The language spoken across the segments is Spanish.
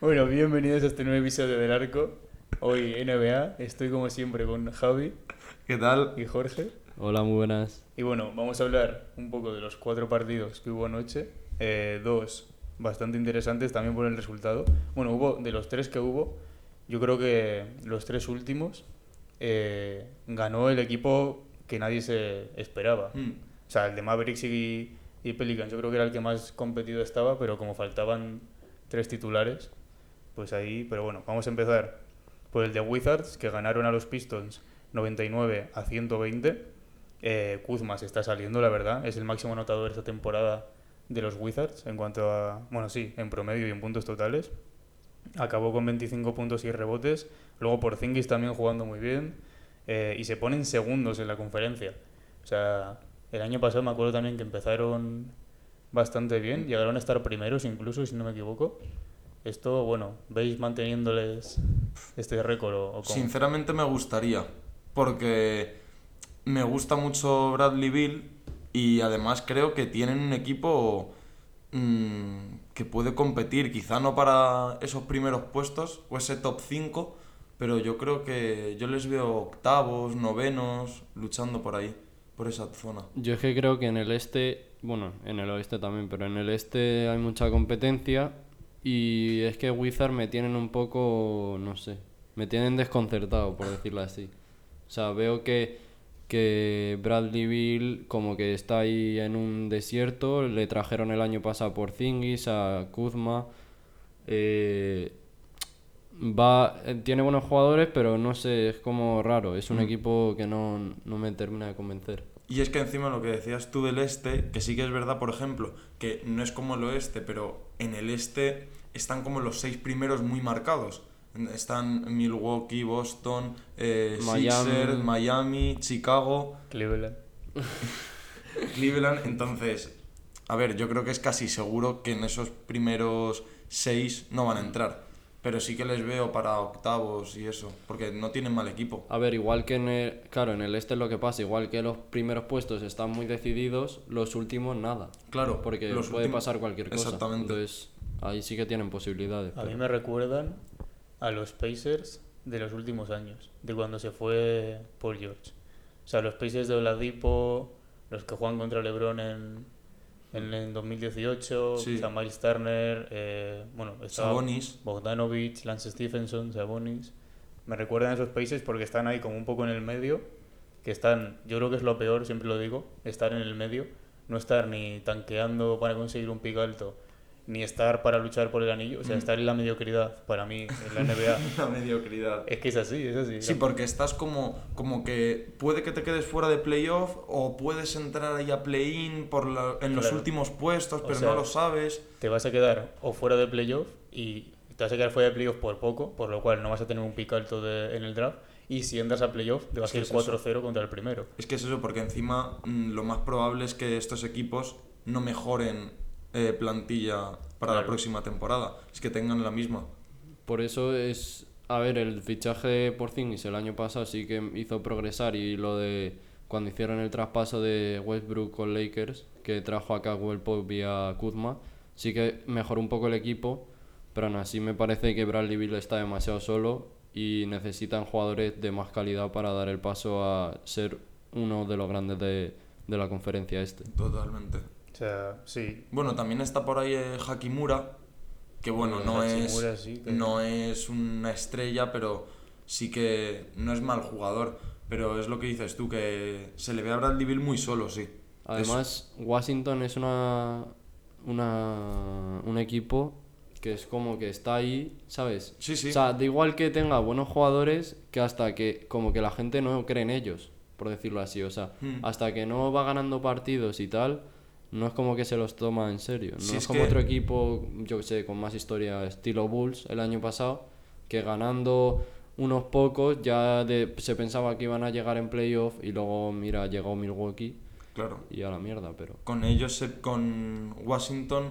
Bueno, bienvenidos a este nuevo episodio del Arco. Hoy NBA, estoy como siempre con Javi. ¿Qué tal? y Jorge. Hola, muy buenas. Y bueno, vamos a hablar un poco de los cuatro partidos que hubo anoche. Eh, dos bastante interesantes también por el resultado. Bueno, hubo de los tres que hubo, yo creo que los tres últimos eh, ganó el equipo que nadie se esperaba. Mm. O sea, el de Mavericks y, y Pelicans yo creo que era el que más competido estaba, pero como faltaban tres titulares, pues ahí... Pero bueno, vamos a empezar por el de Wizards, que ganaron a los Pistons 99 a 120. Eh, Kuzma se está saliendo, la verdad. Es el máximo anotador esta temporada de los Wizards en cuanto a... Bueno, sí, en promedio y en puntos totales. Acabó con 25 puntos y rebotes. Luego Porzingis también jugando muy bien. eh, y se ponen segundos en la conferencia. O sea, el año pasado me acuerdo también que empezaron bastante bien. Llegaron a estar primeros incluso, si no me equivoco. Esto, bueno, ¿veis manteniéndoles este récord o, o? Sinceramente me gustaría, porque me gusta mucho Bradley Bill y además creo que tienen un equipo mm, que puede competir, quizá no para esos primeros puestos o ese top 5, pero yo creo que yo les veo octavos, novenos, luchando por ahí, por esa zona. Yo es que creo que en el este, bueno, en el oeste también, pero en el este hay mucha competencia y es que Wizard me tienen un poco, no sé, me tienen desconcertado, por decirlo así. O sea, veo que, que Bradley Bill como que está ahí en un desierto, le trajeron el año pasado por Zingis a Kuzma. eh, va, eh, tiene buenos jugadores, pero no sé, es como raro. Es un Mm. equipo que no, no me termina de convencer. Y es que encima lo que decías tú del este, que sí que es verdad, por ejemplo, que no es como el oeste, pero en el este están como los seis primeros muy marcados. Están Milwaukee, Boston, eh, Miami. Miami, Chicago, Cleveland. Cleveland. Entonces, a ver, yo creo que es casi seguro que en esos primeros seis no van a entrar. Pero sí que les veo para octavos y eso, porque no tienen mal equipo. A ver, igual que en el, claro, en el este es lo que pasa, igual que los primeros puestos están muy decididos, los últimos nada. Claro, Porque los puede últimos- pasar cualquier cosa. Exactamente. Entonces, ahí sí que tienen posibilidades. A mí me recuerdan a los Pacers de los últimos años, de cuando se fue Paul George. O sea, los Pacers de Oladipo, los que juegan contra LeBron en, en, en 2018, Sí. o sea, Miles Turner, eh, bueno, Sabonis. Bogdanovich, Lance Stephenson, Sabonis. Me recuerdan a esos Pacers porque están ahí como un poco en el medio, que están, yo creo que es lo peor, siempre lo digo, estar en el medio, no estar ni tanqueando para conseguir un pick alto, ni estar para luchar por el anillo, o sea, Mm. estar en la mediocridad para mí en la NBA. La mediocridad. es que es así, es así. Sí, porque estás como, como que puede que te quedes fuera de playoff o puedes entrar ahí a play-in por la- en los Claro. últimos puestos, O pero sea, no lo sabes. te vas a quedar o fuera de playoff y te vas a quedar fuera de playoff por poco, por lo cual no vas a tener un pick alto de- en el draft. Y si entras a playoff, te vas Es a ir es eso. 4-0 contra el primero. Es que es eso, porque encima mm, lo más probable es que estos equipos no mejoren eh, plantilla para la próxima temporada, es que tengan la misma. Por eso es. A ver, el fichaje por Zingis el año pasado sí que hizo progresar y lo de cuando hicieron el traspaso de Westbrook con Lakers, que trajo a Caldwell Pope y a Kuzma, sí que mejoró un poco el equipo, pero aún así me parece que Bradley Bill está demasiado solo y necesitan jugadores de más calidad para dar el paso a ser uno de los grandes de, de la conferencia este. Totalmente. O sea, sí. Bueno, también está por ahí eh, Hakimura, que bueno, Bueno, no Hachimura es, sí que- no es una estrella, pero sí que no es mal jugador. Pero es lo que dices tú, que se le ve a Bradley Bill muy solo, sí. Además, Washington es una, una, un equipo que es como que está ahí, ¿sabes? Sí, sí. O sea, da igual que tenga buenos jugadores que hasta que como que la gente no cree en ellos, por decirlo así. O sea, Hmm. hasta que no va ganando partidos y tal, no es como que se los toma en serio. No es, como que- otro equipo, yo que sé, con más historia, estilo Bulls el año pasado, que ganando unos pocos ya de- se pensaba que iban a llegar en playoff y luego, mira, llegó Milwaukee. Claro. y a la mierda, pero... Con ellos, se- con Washington,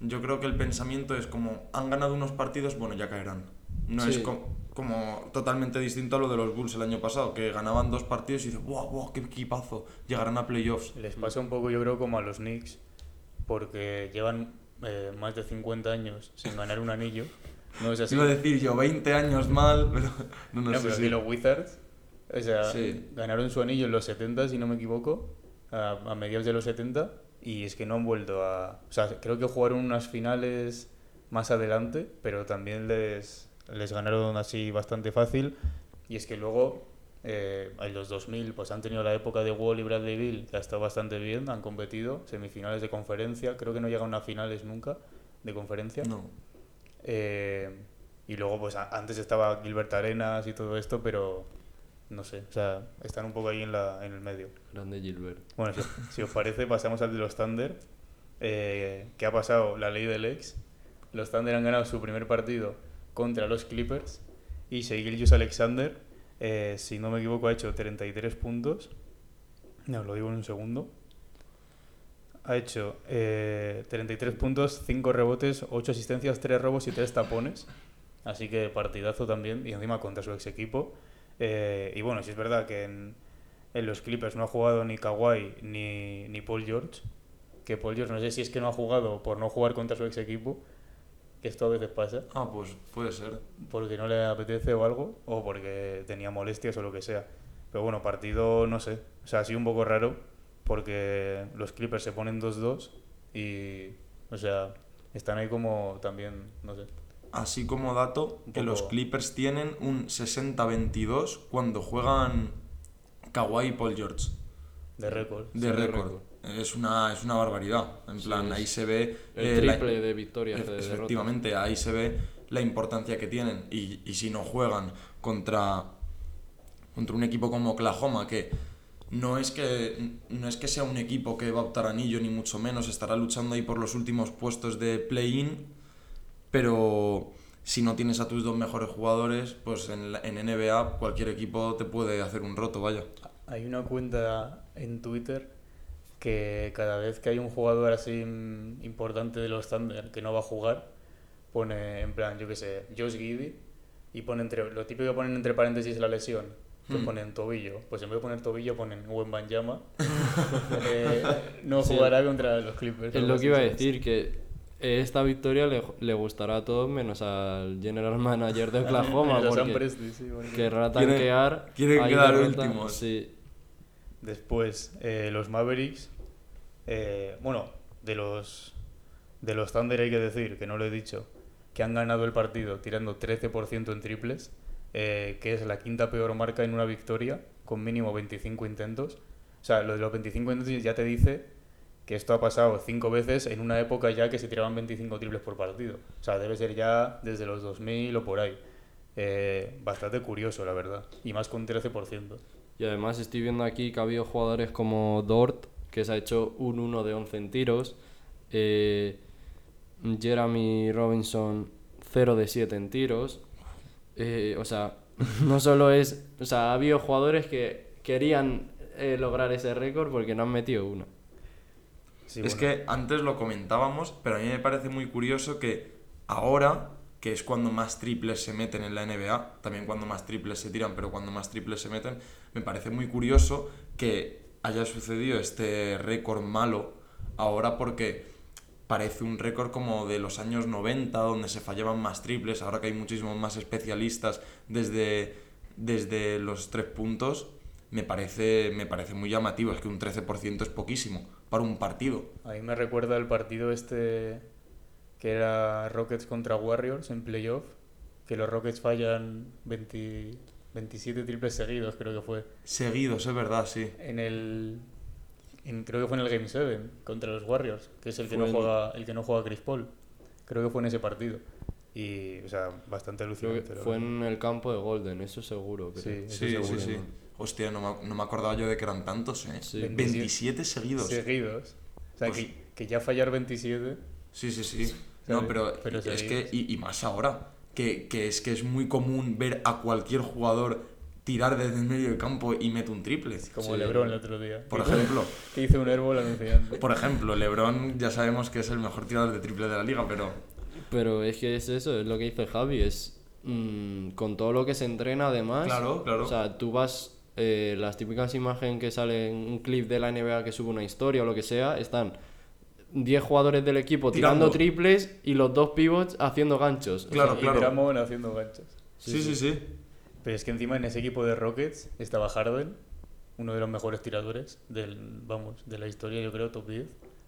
yo creo que el pensamiento es como, han ganado unos partidos, bueno, ya caerán. No Sí. es co- como totalmente distinto a lo de los Bulls el año pasado, que ganaban dos partidos y dices, wow, wow, qué equipazo, llegarán a playoffs. Les pasa un poco, yo creo, como a los Knicks, porque llevan eh, más de 50 años sin ganar un anillo. No es así. Iba a decir yo 20 años mal, pero no, no, No, sé pero si- que los Wizards, o sea, Sí. ganaron su anillo en los 70, si no me equivoco, a, a mediados de los 70, y es que no han vuelto a... O sea, creo que jugaron unas finales más adelante, pero también les, les ganaron así bastante fácil, y es que luego, eh, en los 2000, pues han tenido la época de Wall y Bradley Bill, que ha estado bastante bien, han competido, semifinales de conferencia, creo que no llegaron a finales nunca de conferencia. No. Eh, y luego, pues antes estaba Gilbert Arenas y todo esto, pero no sé, o sea, están un poco ahí en, la, en el medio. Grande Gilbert. Bueno, si, si os parece, pasamos al de los Thunder, eh, que ha pasado la ley del ex. Los Thunder han ganado su primer partido contra los Clippers y Shea Alexander, eh, si no me equivoco, ha hecho 33 puntos. No, lo digo en un segundo. Ha hecho eh, 33 puntos, 5 rebotes, 8 asistencias, 3 robos y 3 tapones. Así que partidazo también, y encima contra su ex equipo. Eh, y bueno, si es verdad que en, en los Clippers no ha jugado ni Kawhi ni, ni Paul George. Que Paul George no sé si es que no ha jugado por no jugar contra su ex equipo, que esto a veces pasa, Ah, pues puede ser. porque no le apetece o algo, o porque tenía molestias o lo que sea. Pero bueno, partido no sé. O sea, ha sido un poco raro, porque los Clippers se ponen 2-2 y, o sea, están ahí como también, no sé. Así como dato, que los Clippers tienen un 60-22 cuando juegan Kawhi y Paul George. De récord. De récord. Es una, es una barbaridad. En plan, ahí se ve... El eh, la- triple de victorias Ef- de derrotas. Efectivamente, ahí se ve la importancia que tienen. Y, y si no juegan contra, contra un equipo como Oklahoma, que no es que no es que sea un equipo que va a optar anillo, ni mucho menos, estará luchando ahí por los últimos puestos de play-in, pero si no tienes a tus dos mejores jugadores, pues en, la- en NBA cualquier equipo te puede hacer un roto, vaya. Hay una cuenta en Twitter que cada vez que hay un jugador así importante de los Thunder que no va a jugar, pone en plan, yo qué sé, Josh Giddy y pone entre, lo típico que ponen entre paréntesis la lesión, que Hmm. ponen tobillo. Pues en vez de poner tobillo ponen Wembanyama. eh, no Sí. jugará contra los Clippers. Es lo que iba a decir, que esta victoria le, le gustará a todos menos al general manager de Oklahoma, porque Presti, sí, porque- querrá Quieren- tanquear. quieren ahí quedar últimos. Sí, Después, eh, los Mavericks. Eh, bueno, de los, de los Thunder hay que decir, que no lo he dicho, que han ganado el partido tirando 13% en triples, eh, que es la quinta peor marca en una victoria, con mínimo 25 intentos. O sea, lo de los 25 intentos ya te dice que esto ha pasado cinco veces en una época ya que se tiraban 25 triples por partido. O sea, debe ser ya desde los 2000 o por ahí. Eh, bastante curioso, la verdad. Y más con 13%. Y además estoy viendo aquí que ha habido jugadores como Dort, que se ha hecho un 1 de 11 en tiros. eh, Jeremy Robinson 0 de 7 en tiros. eh, o sea, no solo es... O sea, ha habido jugadores que querían eh, lograr ese récord porque no han metido uno. Sí, es bueno. que antes lo comentábamos, pero a mí me parece muy curioso que ahora, que es cuando más triples se meten en la NBA, también cuando más triples se tiran, pero cuando más triples se meten, me parece muy curioso que haya sucedido este récord malo ahora porque parece un récord como de los años 90, donde se fallaban más triples, ahora que hay muchísimos más especialistas desde, desde los tres puntos, me parece, me parece muy llamativo, es que un 13% es poquísimo para un partido. A mí me recuerda el partido este que era Rockets contra Warriors en playoff, que los Rockets fallan 20 27 triples seguidos, creo que fue. Seguidos, es verdad, sí. En el en- creo que fue en el Game 7 contra los Warriors, que es el que Fue no juega el que no juega Chris Paul. Creo que fue en ese partido. Y o sea, bastante alucinante. que la fue en el campo de Golden, eso seguro. Sí, eso Sí, sí, seguro, sí. ¿no? Hostia, no me, no me acordaba yo de que eran tantos, ¿eh? Sí. 27 seguidos. seguidos. O sea, Pues- que, que ya fallar 27 Sí, sí, sí. ¿Sabes? No, pero, Pero es seguidos. que, y, y más ahora, que, que es que es muy común ver a cualquier jugador tirar desde el medio del campo y mete un triple. Como Sí. Lebron el otro día. Por ejemplo, Que hizo un airball anunciante. por ejemplo, LeBron ya sabemos que es el mejor tirador de triple de la liga, pero Pero es que es eso, es lo que dice Javi, es mm, con todo lo que se entrena además. Claro, claro. O sea, tú vas, eh, las típicas imágenes que salen, un clip de la NBA que sube una historia o lo que sea, están 10 jugadores del equipo tirando, Tirando. triples y los dos pivots haciendo ganchos. O Claro, sea, Y claro. Dramon haciendo ganchos. sí, sí, sí. Pero es que encima en ese equipo de Rockets estaba Harden, uno de los mejores tiradores del, vamos, de la historia, yo creo, top 10.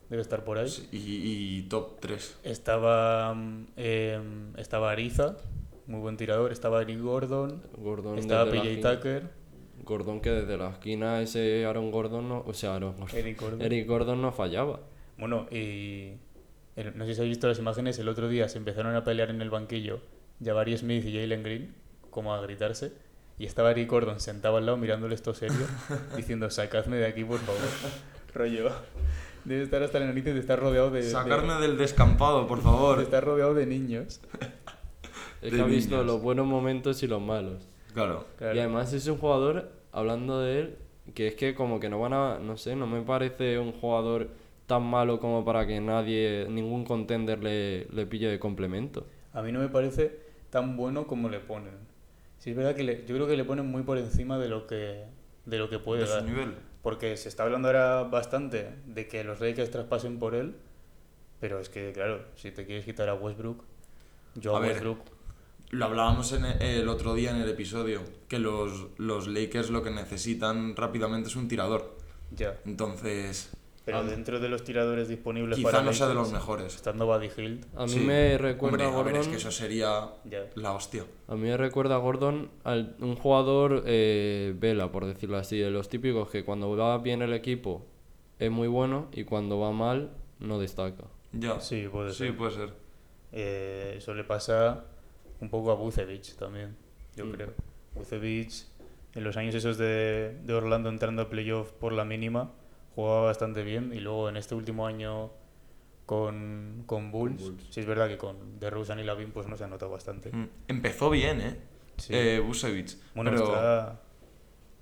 Debe estar por ahí. Sí, Y, y top 3. Estaba, em, estaba Ariza, muy buen tirador. Estaba Eric Gordon. Gordon estaba PJ Tucker. Gordon que desde la esquina ese Aaron Gordon no, o sea, Aaron Gordon, Eric Gordon. Eric Gordon no fallaba. Bueno, y el- no sé si habéis visto las imágenes, el otro día se empezaron a pelear en el banquillo Jabari Smith y Jalen Green, como a gritarse, y estaba Eric Gordon sentado al lado mirándole esto serio, diciendo, sacadme de aquí, por favor. Rollo. Debe estar hasta la narices de estar rodeado de... de- Sacarme del descampado, por de favor. estar rodeado de niños. Es De que ha visto los buenos momentos y los malos. Claro. Claro. Y además es un jugador, hablando de él, que es que como que no van a, no sé, no me parece un jugador tan malo como para que nadie, ningún contender le, le pille de complemento. A mí no me parece tan bueno como le ponen. Sí, es verdad que le- yo creo que le ponen muy por encima de lo que, de lo que puede De su dar. nivel. Porque se está hablando ahora bastante de que los Lakers traspasen por él, pero es que, claro, si te quieres quitar a Westbrook, yo a, A ver, Westbrook, Lo hablábamos en e- el otro día en el episodio, que los, los Lakers lo que necesitan rápidamente es un tirador. ya. Entonces, Pero dentro de los tiradores disponibles quizá para no sea de los mejores. Estando Buddy Hield, A mí Sí. me recuerda Hombre, a a ver, Gordon, es que eso sería la hostia. a mí me recuerda a Gordon al un jugador eh, vela, por decirlo así, de los típicos que cuando va bien el equipo es muy bueno y cuando va mal no destaca. Ya. Sí, puede Sí, ser. puede ser. Eh, eso le pasa un poco a Bucevic también, yo Mm. creo. Bucevic, en los años esos de, de Orlando entrando a playoff por la mínima, jugaba bastante bien y luego en este último año con, con Bulls, Bulls. sí es verdad que con DeRozan y Lavin pues no se ha notado bastante. Mm, Empezó bien, ¿eh? Sí. eh Busevich. bueno, pero... está...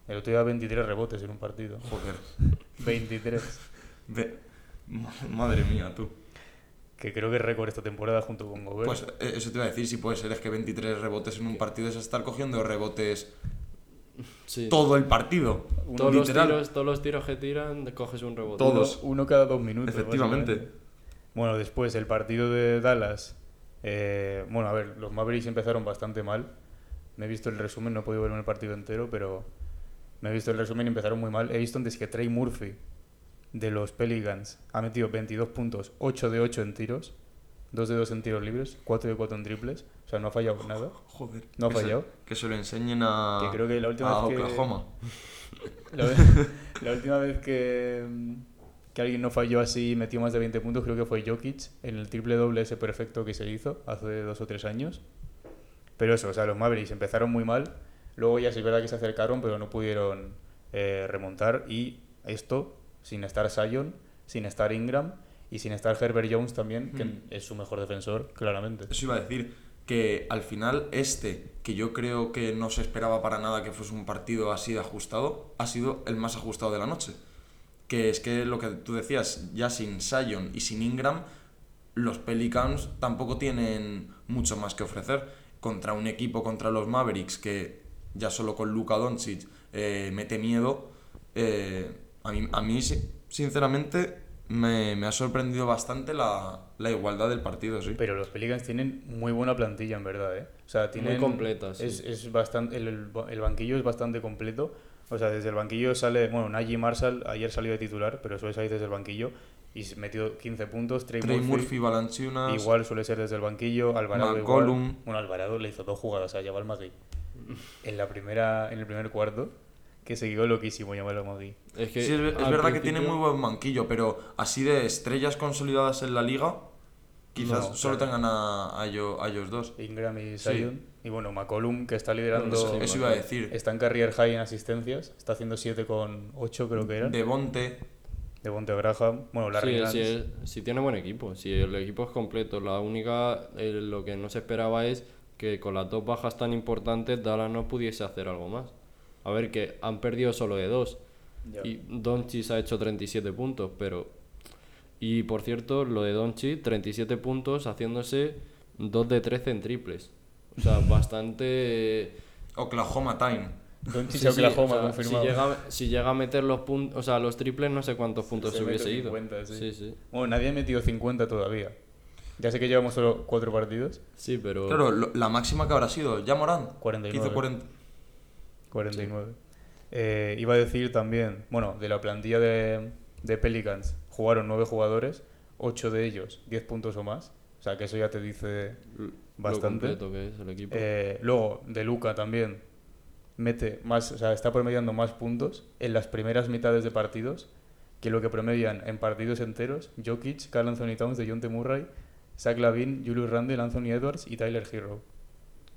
El otro día 23 rebotes en un partido. Joder. 23. Ve- Ma- Madre mía, tú. Que creo que es récord esta temporada junto con Gobert. Pues eh, eso te iba a decir, si puede ser, es que 23 rebotes en un partido es estar cogiendo rebotes Sí. todo el partido. Todos los, tiros, todos los tiros que tiran, coges un rebote. Uno- todos. Uno, cada dos minutos. Efectivamente. Bueno, después el partido de Dallas. eh, bueno, a ver, los Mavericks empezaron bastante mal. Me he visto el resumen, no he podido verme el partido entero, pero me he visto el resumen y empezaron muy mal. He visto antes que Trey Murphy de los Pelicans ha metido 22 puntos, 8 de 8 en tiros, 2 de 2 en tiros libres, 4 de 4 en triples. O sea, no ha fallado nada. Joder. No ha que se- fallado. que se lo enseñen a, Que creo que la última a vez que- Oklahoma. La, la última vez que, que alguien no falló así y metió más de 20 puntos creo que fue Jokic en el triple doble ese perfecto que se hizo hace dos o tres años. Pero eso, o sea, los Mavericks empezaron muy mal, luego ya sí es verdad que se acercaron, pero no pudieron eh, remontar y esto sin estar Sion, sin estar Ingram y sin estar Herbert Jones también, que Mm. es su mejor defensor, claramente. Eso iba a decir que al final este, que yo creo que no se esperaba para nada que fuese un partido así de ajustado, ha sido el más ajustado de la noche. Que es que lo que tú decías, ya sin Sion y sin Ingram, los Pelicans tampoco tienen mucho más que ofrecer. Contra un equipo, contra los Mavericks, que ya solo con Luka Doncic eh, mete miedo, eh, a mí, a mí sinceramente me, me ha sorprendido bastante la, la igualdad del partido, sí. Pero los Pelicans tienen muy buena plantilla, en verdad, ¿eh? O sea, tienen... completa, sí. Es, es bastante... El, el, banquillo es bastante completo. O sea, desde el banquillo sale... Bueno, Najee Marshall ayer salió de titular, pero suele salir desde el banquillo y se metió 15 puntos. Trey, Trey Murphy, Murphy, igual suele ser desde el banquillo. Alvarado McCollum. igual. Bueno, Alvarado le hizo dos jugadas a Jabal Magui. En, la primera, en el primer cuarto, que se quedó loquísimo Jabal Magui. Es que Sí, es, verdad que tiene muy buen banquillo, pero así de estrellas consolidadas en la liga, quizás No, solo claro. tengan a, a, ello- a ellos dos. Ingram y Sí. Zion. Y bueno, McCollum, que está liderando... Eso, eso iba a decir. Está en career high en asistencias. Está haciendo 7 con 8 creo que era. De, Devonte, Bonte Graham. Bueno, Larry Sí, Nance. sí, es- sí tiene buen equipo, si el equipo es completo. La única, eh, lo que no se esperaba es que con las dos bajas tan importantes Dallas no pudiese hacer algo más. A ver, que han perdido solo de dos. Ya. Y Doncic ha hecho 37 puntos, pero... Y por cierto, lo de Doncic, 37 puntos haciéndose 2 de 13 en triples. O sea, bastante... Oklahoma Time. Doncic Sí, Oklahoma o sea, confirmado. Si llega, si llega a meter los puntos, o sea, los triples, no sé cuántos puntos Se hubiese ido. 50, sí. sí, sí. Bueno, nadie ha metido 50 todavía. Ya sé que llevamos solo 4 partidos. Sí, pero... Claro, lo- la máxima que habrá sido, ya Morán. 49. Hizo 40. 49. Eh, iba a decir también, bueno, de la plantilla de, de Pelicans jugaron 9 jugadores, 8 de ellos 10 puntos o más. O sea, que eso ya te dice lo bastante. completo que es el equipo. Eh, luego, de Luca también mete más, o sea, está promediando más puntos en las primeras mitades de partidos que lo que promedian en partidos enteros Jokic, Carl Anthony Towns, DeJounte Murray, Zach Lavin, Julius Randle, Anthony Edwards y Tyler Hero.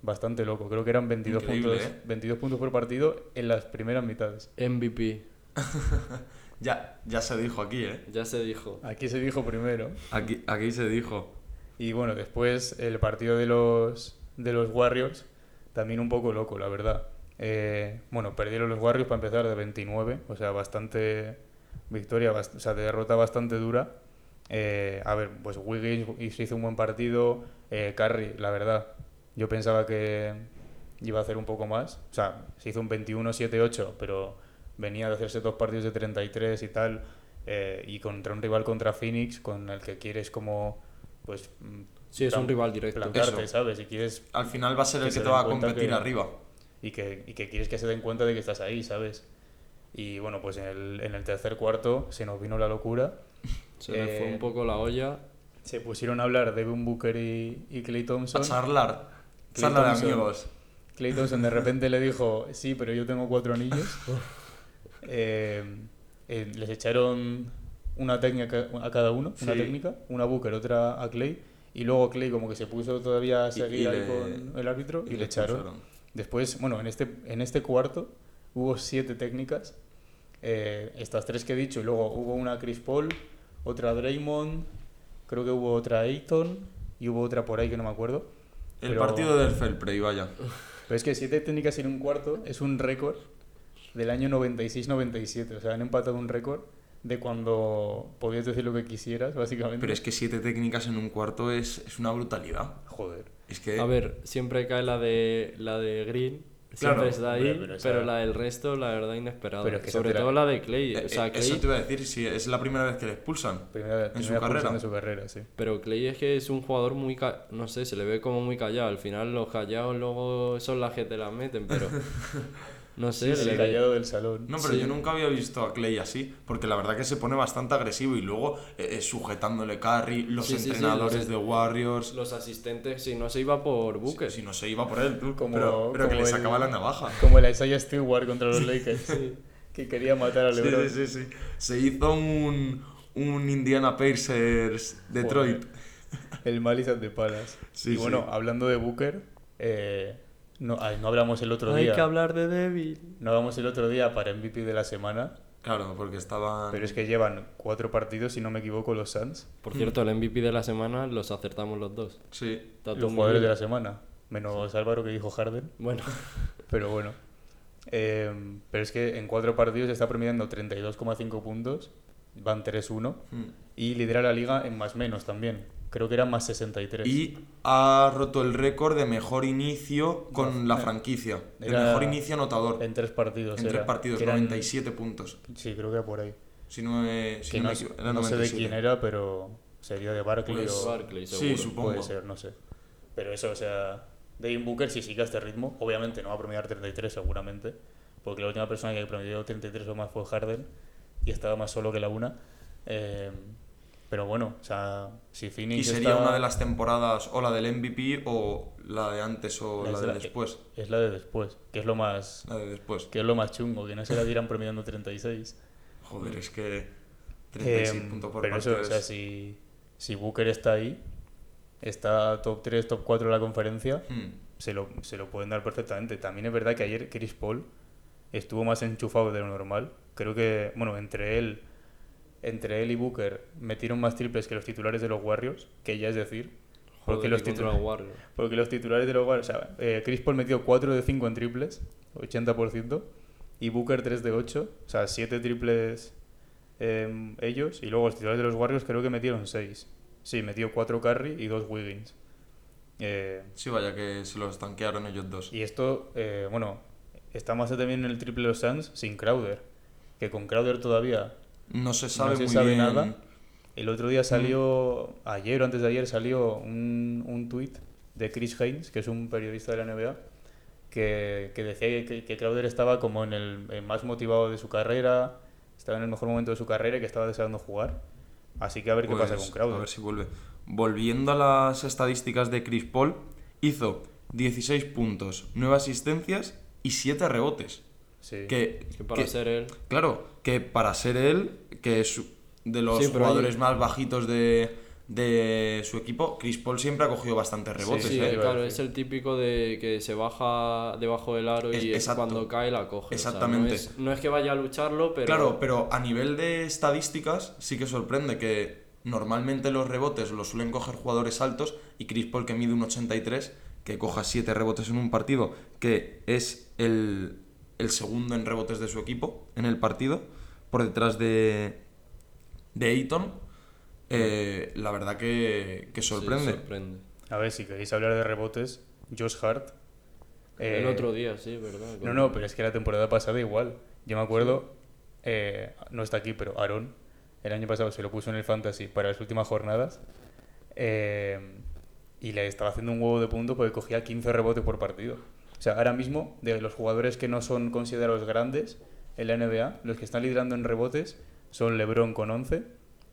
Bastante loco, creo que eran 22 Increíble, puntos, ¿eh? 22 puntos por partido en las primeras mitades. MVP, Ya, ya se dijo aquí, ¿eh? ya se dijo. Aquí se dijo primero. Aquí, aquí se dijo. Y bueno, después el partido de los, de los Warriors, también un poco loco, la verdad. Eh, bueno, perdieron los Warriors para empezar de 29, o sea, bastante victoria, bast- o sea, derrota bastante dura. Eh, a ver, pues Wiggins hizo un buen partido, eh, Curry, la verdad, yo pensaba que iba a hacer un poco más. O sea, se hizo un 21-7-8, pero venía de hacerse dos partidos de 33 y tal, eh, y contra un rival contra Phoenix, con el que quieres como, pues... mm, Sí, es un rival directo. Plantarte, Eso. ¿sabes? Y quieres Al final va a ser el que te va a competir que- arriba. y que, y que quieres que se den cuenta de que estás ahí, ¿sabes? Y bueno, pues en el, en el tercer cuarto se nos vino la locura. Se le fue Eh, un poco la olla. Se pusieron a hablar de Devin Booker y, y Clay Thompson. A charlar. Charla de amigos. Clay Thompson de repente le dijo, sí, pero yo tengo cuatro anillos. Eh, eh, les echaron una técnica a cada uno, una Sí. técnica, una Booker, otra a Clay. Y luego Clay como que se puso todavía a Y- seguir y ahí le- con el árbitro y, le echaron. pusieron. Después, bueno, en este, en este cuarto hubo siete técnicas. eh, estas tres que he dicho, y luego hubo una Chris Paul, otra Draymond, creo que hubo otra Ayton y hubo otra por ahí que no me acuerdo. El Pero- partido del Felprey, vaya. Pero es que siete técnicas en un cuarto es un récord del año 96-97. O sea, han empatado un récord de cuando podías decir lo que quisieras, básicamente. Pero es que siete técnicas en un cuarto es, es una brutalidad. Joder. Es que. A ver, siempre cae la de la de Green. Claro, Siempre está ahí, pero, pero esa- la del resto, la verdad, inesperada. Pero es que esa Sobre todo la de Clay. eh, O sea, eh, Clay, Eso te iba a decir, si es la primera vez que le expulsan. Primera, En primera su carrera. de su carrera, sí. Pero Clay es que es un jugador muy... ca- No sé, se le ve como muy callado. Al final los callados luego son las que te las meten, pero... No sé, Sí, le el callado del salón. No, pero Sí. yo nunca había visto a Clay así, porque la verdad que se pone bastante agresivo y luego eh, eh, sujetándole carry, los Sí, sí, sí, entrenadores los- de Warriors. los asistentes, si no se iba por Booker. Si no se iba por él, tú, Como- pero, pero que le el- sacaba la navaja. Como el Isaiah Stewart contra los Lakers. Que quería matar a LeBron. sí, sí, sí. Se hizo un, un Indiana Pacers Detroit. El Malice at the Palace. Sí, y sí. bueno, hablando de Booker, eh, no, ay, no hablamos el otro Hay día. que hablar de Devil. No hablamos el otro día para MVP de la semana, Claro, porque estaban. pero es que llevan cuatro partidos, si no me equivoco, los Suns. Por cierto, el MVP de la semana los acertamos los dos. Sí. Los jugadores de la semana. Menos Álvaro que dijo Harden. Bueno, Pero bueno. Eh, pero es que en cuatro partidos está promediando 32,5 puntos. Van 3-1. Mm. Y lidera la liga en más menos también. Creo que eran más 63. Y ha roto el récord de mejor inicio con la franquicia. El mejor inicio anotador. En tres partidos. En tres partidos, eran- 97 puntos. Sí, creo que era por ahí. Si no, me- si que no sé- equivo- era no sé de 97. quién era, pero sería de Barkley Pues o... Sí, supongo. Puede ser, no sé. Pero eso, o sea, Devin Booker, si sigue a este ritmo, obviamente no va a promediar 33 seguramente, porque la última persona que promedió 33 o más fue Harden y estaba más solo que la una. Eh, pero bueno, o sea, si Y Phoenix sería está- una de las temporadas o la del MVP o la de antes o es la de después. Es la de después, que es lo más La de después. que es lo más chungo, que no se la dieran promediando 36. Joder, es que 36 Eh, puntos por pero eso, partido o sea, es- si, si Booker está ahí, está top 3, top 4 de la conferencia, Hmm. se lo, se lo pueden dar perfectamente. También es verdad que ayer Chris Paul estuvo más enchufado de lo normal. Creo que, bueno, entre él, entre él y Booker metieron más triples que los titulares de los Warriors, que ya es decir. Porque Joder, los, y contra titulares, Warriors. porque los titulares de los Warriors, o sea, eh, Chris Paul metió 4 de 5 en triples, 80%, y Booker 3 de 8. O sea, 7 triples em, ellos. Y luego los titulares de los Warriors creo que metieron 6. Sí, metió 4 Curry y 2 Wiggins. Eh, Sí, vaya que se los tanquearon ellos dos. y esto, eh, bueno, está más también en el triple de los Suns sin Crowder. Que con Crowder todavía No se sabe no se muy sabe bien. nada. El otro día salió, ayer o antes de ayer salió un, un tuit de Chris Haynes, que es un periodista de la NBA, que, que decía que, que Crowder estaba como en el más motivado de su carrera, estaba en el mejor momento de su carrera y que estaba deseando jugar. Así que a ver qué pasa Pues, con Crowder. A ver si vuelve. Volviendo a las estadísticas de Chris Paul, hizo 16 puntos, 9 asistencias y 7 rebotes. Sí. Que, Que para que- ser él. Claro, que para ser él, que es de los Sí, jugadores más bajitos de, de su equipo, Chris Paul siempre ha cogido bastantes rebotes. Sí, Sí, ¿eh? claro, es el típico de que se baja debajo del aro Es- y es cuando cae la coge. o sea, Exactamente. no, es, no es que vaya a lucharlo, pero. Claro, pero a nivel de estadísticas sí que sorprende que normalmente los rebotes los suelen coger jugadores altos y Chris Paul que mide un 83, que coja 7 rebotes en un partido, que es el, el segundo en rebotes de su equipo en el partido, por detrás de, de Ayton, eh, la verdad que, que sí, sorprende. A ver, si queréis hablar de rebotes, Josh Hart. el eh, otro día, sí, ¿verdad? No, no, pero es que la temporada pasada igual. Yo me acuerdo, eh, no está aquí, pero Aaron, el año pasado se lo puso en el Fantasy para las últimas jornadas. eh, y le estaba haciendo un huevo de punto porque cogía 15 rebotes por partido. O sea, ahora mismo, de los jugadores que no son considerados grandes en la NBA, los que están liderando en rebotes son LeBron con 11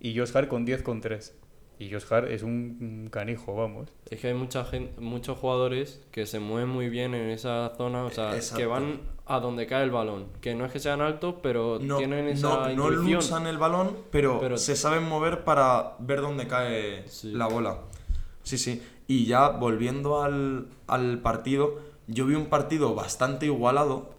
y Josh Hart con 10 con 3. Y Josh Hart es un canijo, vamos. Es que hay mucha gente, muchos jugadores que se mueven muy bien en esa zona, o sea, Exacto. que van a donde cae el balón. Que no es que sean altos, pero No, tienen esa no, no luchan el balón, pero, Pero- se saben mover para ver dónde cae Sí. la bola. Sí, sí. Y ya volviendo al, al partido, yo vi un partido bastante igualado.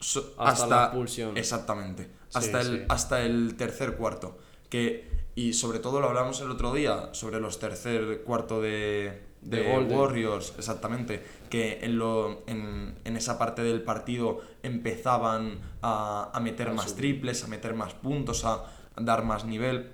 so- Hasta la expulsión. Exactamente. Hasta, sí. el, hasta el tercer cuarto. Que, y sobre todo lo hablamos el otro día, sobre los tercer cuarto de, de, De. Warriors, exactamente, que en, lo, en, en esa parte del partido empezaban a, a meter A más subir. triples, a meter más puntos, a dar más nivel.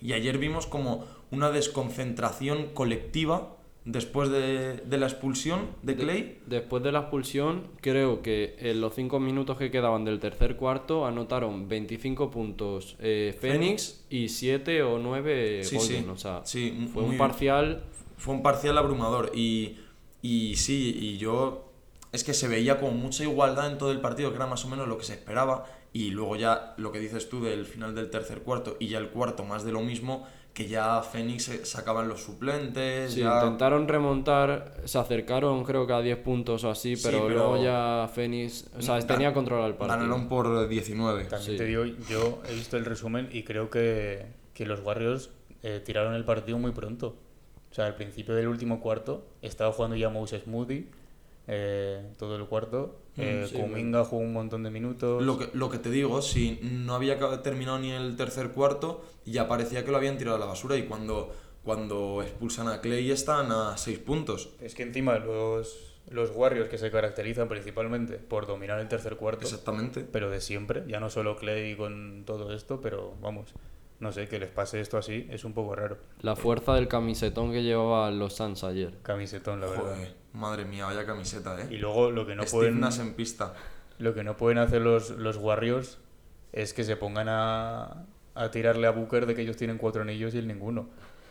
Y ayer vimos como una desconcentración colectiva después de, de la expulsión de De- Clay. después de la expulsión, creo que en los 5 minutos que quedaban del tercer cuarto anotaron 25 puntos eh, Phoenix y 7 o 9 Sí, Golden. sí. O sea, Sí, fue un parcial. Fue un parcial abrumador y, y sí, y yo es que se veía con mucha igualdad en todo el partido, que era más o menos lo que se esperaba, y luego ya lo que dices tú del final del tercer cuarto y ya el cuarto más de lo mismo, que ya Phoenix se- sacaban los suplentes, Sí, ya... intentaron remontar, se acercaron creo que a 10 puntos o así, Sí, pero, luego ya Phoenix, o sea, tenía controlado el partido. Ganaron por 19. También Sí. te digo, yo he visto el resumen y creo que, que los Warriors eh, tiraron el partido muy pronto. O sea, al principio del último cuarto estaba jugando ya Moses Moody eh, todo el cuarto. Eh, Mm, sí, Kuminga jugó un montón de minutos. Lo que, lo que te digo, si no había terminado ni el tercer cuarto, ya parecía que lo habían tirado a la basura y cuando, cuando expulsan a Clay están a 6 puntos. Es que encima los, los Warriors que se caracterizan principalmente por dominar el tercer cuarto, Exactamente. pero de siempre, ya no solo Clay con todo esto, pero vamos, no sé, que les pase esto así es un poco raro. La fuerza del camisetón que llevaban los Suns ayer. Camisetón, la verdad. Joder, madre mía, vaya camiseta, Y eh. luego lo que no Steve pueden... Nash en pista. Lo que no pueden hacer los, los Warriors es que se pongan a, a tirarle a Booker de que ellos tienen cuatro anillos y él ninguno.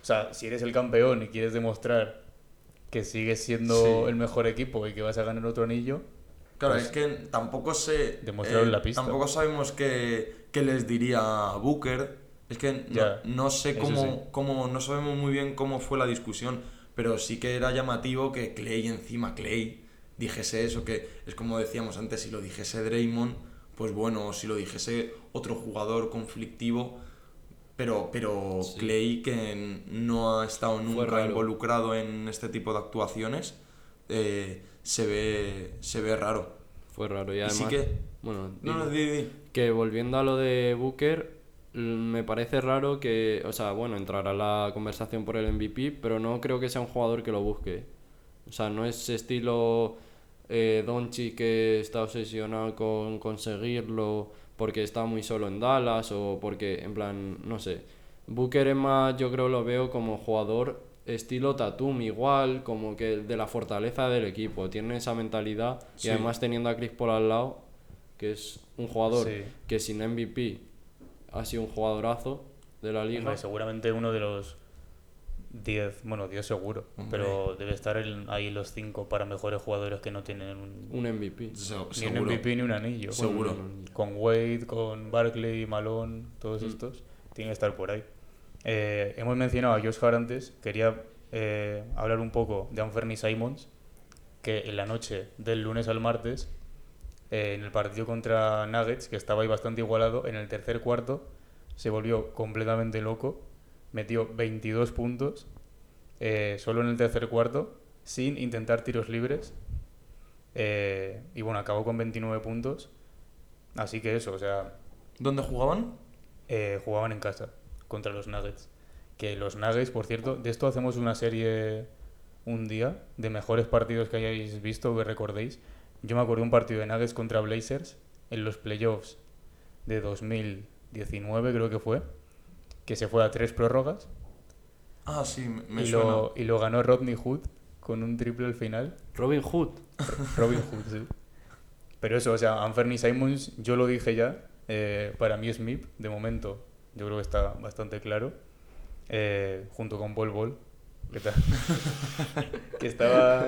O sea, si eres el campeón y quieres demostrar que sigues siendo Sí. el mejor equipo y que vas a ganar otro anillo, Claro, Pues, es que tampoco sé. demostraron la pista. Tampoco sabemos qué, qué les diría a Booker. Es que no, no sé cómo, sí. cómo. No sabemos muy bien cómo fue la discusión. Pero sí que era llamativo que Clay encima, Clay, dijese eso. Que es como decíamos antes, si lo dijese Draymond, pues bueno, o si lo dijese otro jugador conflictivo. Pero, pero Sí. Clay, que no ha estado nunca involucrado en este tipo de actuaciones, eh, se, ve, se ve raro. Fue raro. Y Y además, sí que- bueno, No, dime. no, di, di. Que volviendo a lo de Booker, me parece raro que, o sea, bueno, entrará la conversación por el MVP, pero no creo que sea un jugador que lo busque. O sea, no es estilo Eh, Doncic que está obsesionado con conseguirlo porque está muy solo en Dallas o porque, en plan, no sé. Booker es más, yo creo lo veo como jugador estilo Tatum igual, como que de la fortaleza del equipo. Tiene esa mentalidad Sí. y además teniendo a Chris Paul al lado, que es un jugador Sí. que sin MVP ha sido un jugadorazo de la liga. Hombre, seguramente uno de los 10, bueno, 10 seguro, Hombre. pero debe estar en- ahí los 5 para mejores jugadores que no tienen un, Un MVP. Se- ni un seguro. MVP ni un anillo. Seguro. Bueno, Con Wade, con Barkley, Malone, todos estos, tienen que estar por ahí. Eh, hemos mencionado a Josh Hart antes, quería eh, hablar un poco de Anferni Simons, que en la noche del lunes al martes, eh, en el partido contra Nuggets, que estaba ahí bastante igualado, en el tercer cuarto se volvió completamente loco, metió 22 puntos, eh, solo en el tercer cuarto, sin intentar tiros libres, eh, y bueno, acabó con 29 puntos, así que eso, o sea, ¿Dónde jugaban? eh, jugaban en casa contra los Nuggets. Que los Nuggets, por cierto, de esto hacemos una serie un día de mejores partidos que hayáis visto o que recordéis. Yo me acuerdo de un partido de Nuggets contra Blazers en los playoffs de 2019, creo que fue, que se fue a tres prórrogas Ah, sí, me, y, suena. lo, y lo ganó Rodney Hood con un triple al final. Robin Hood. Robin Hood, sí. Pero eso, o sea, Anferni Simons, yo lo dije ya, eh, para mí es MIP, de momento, yo creo que está bastante claro, eh, junto con Paul Ball, que, ta- que estaba,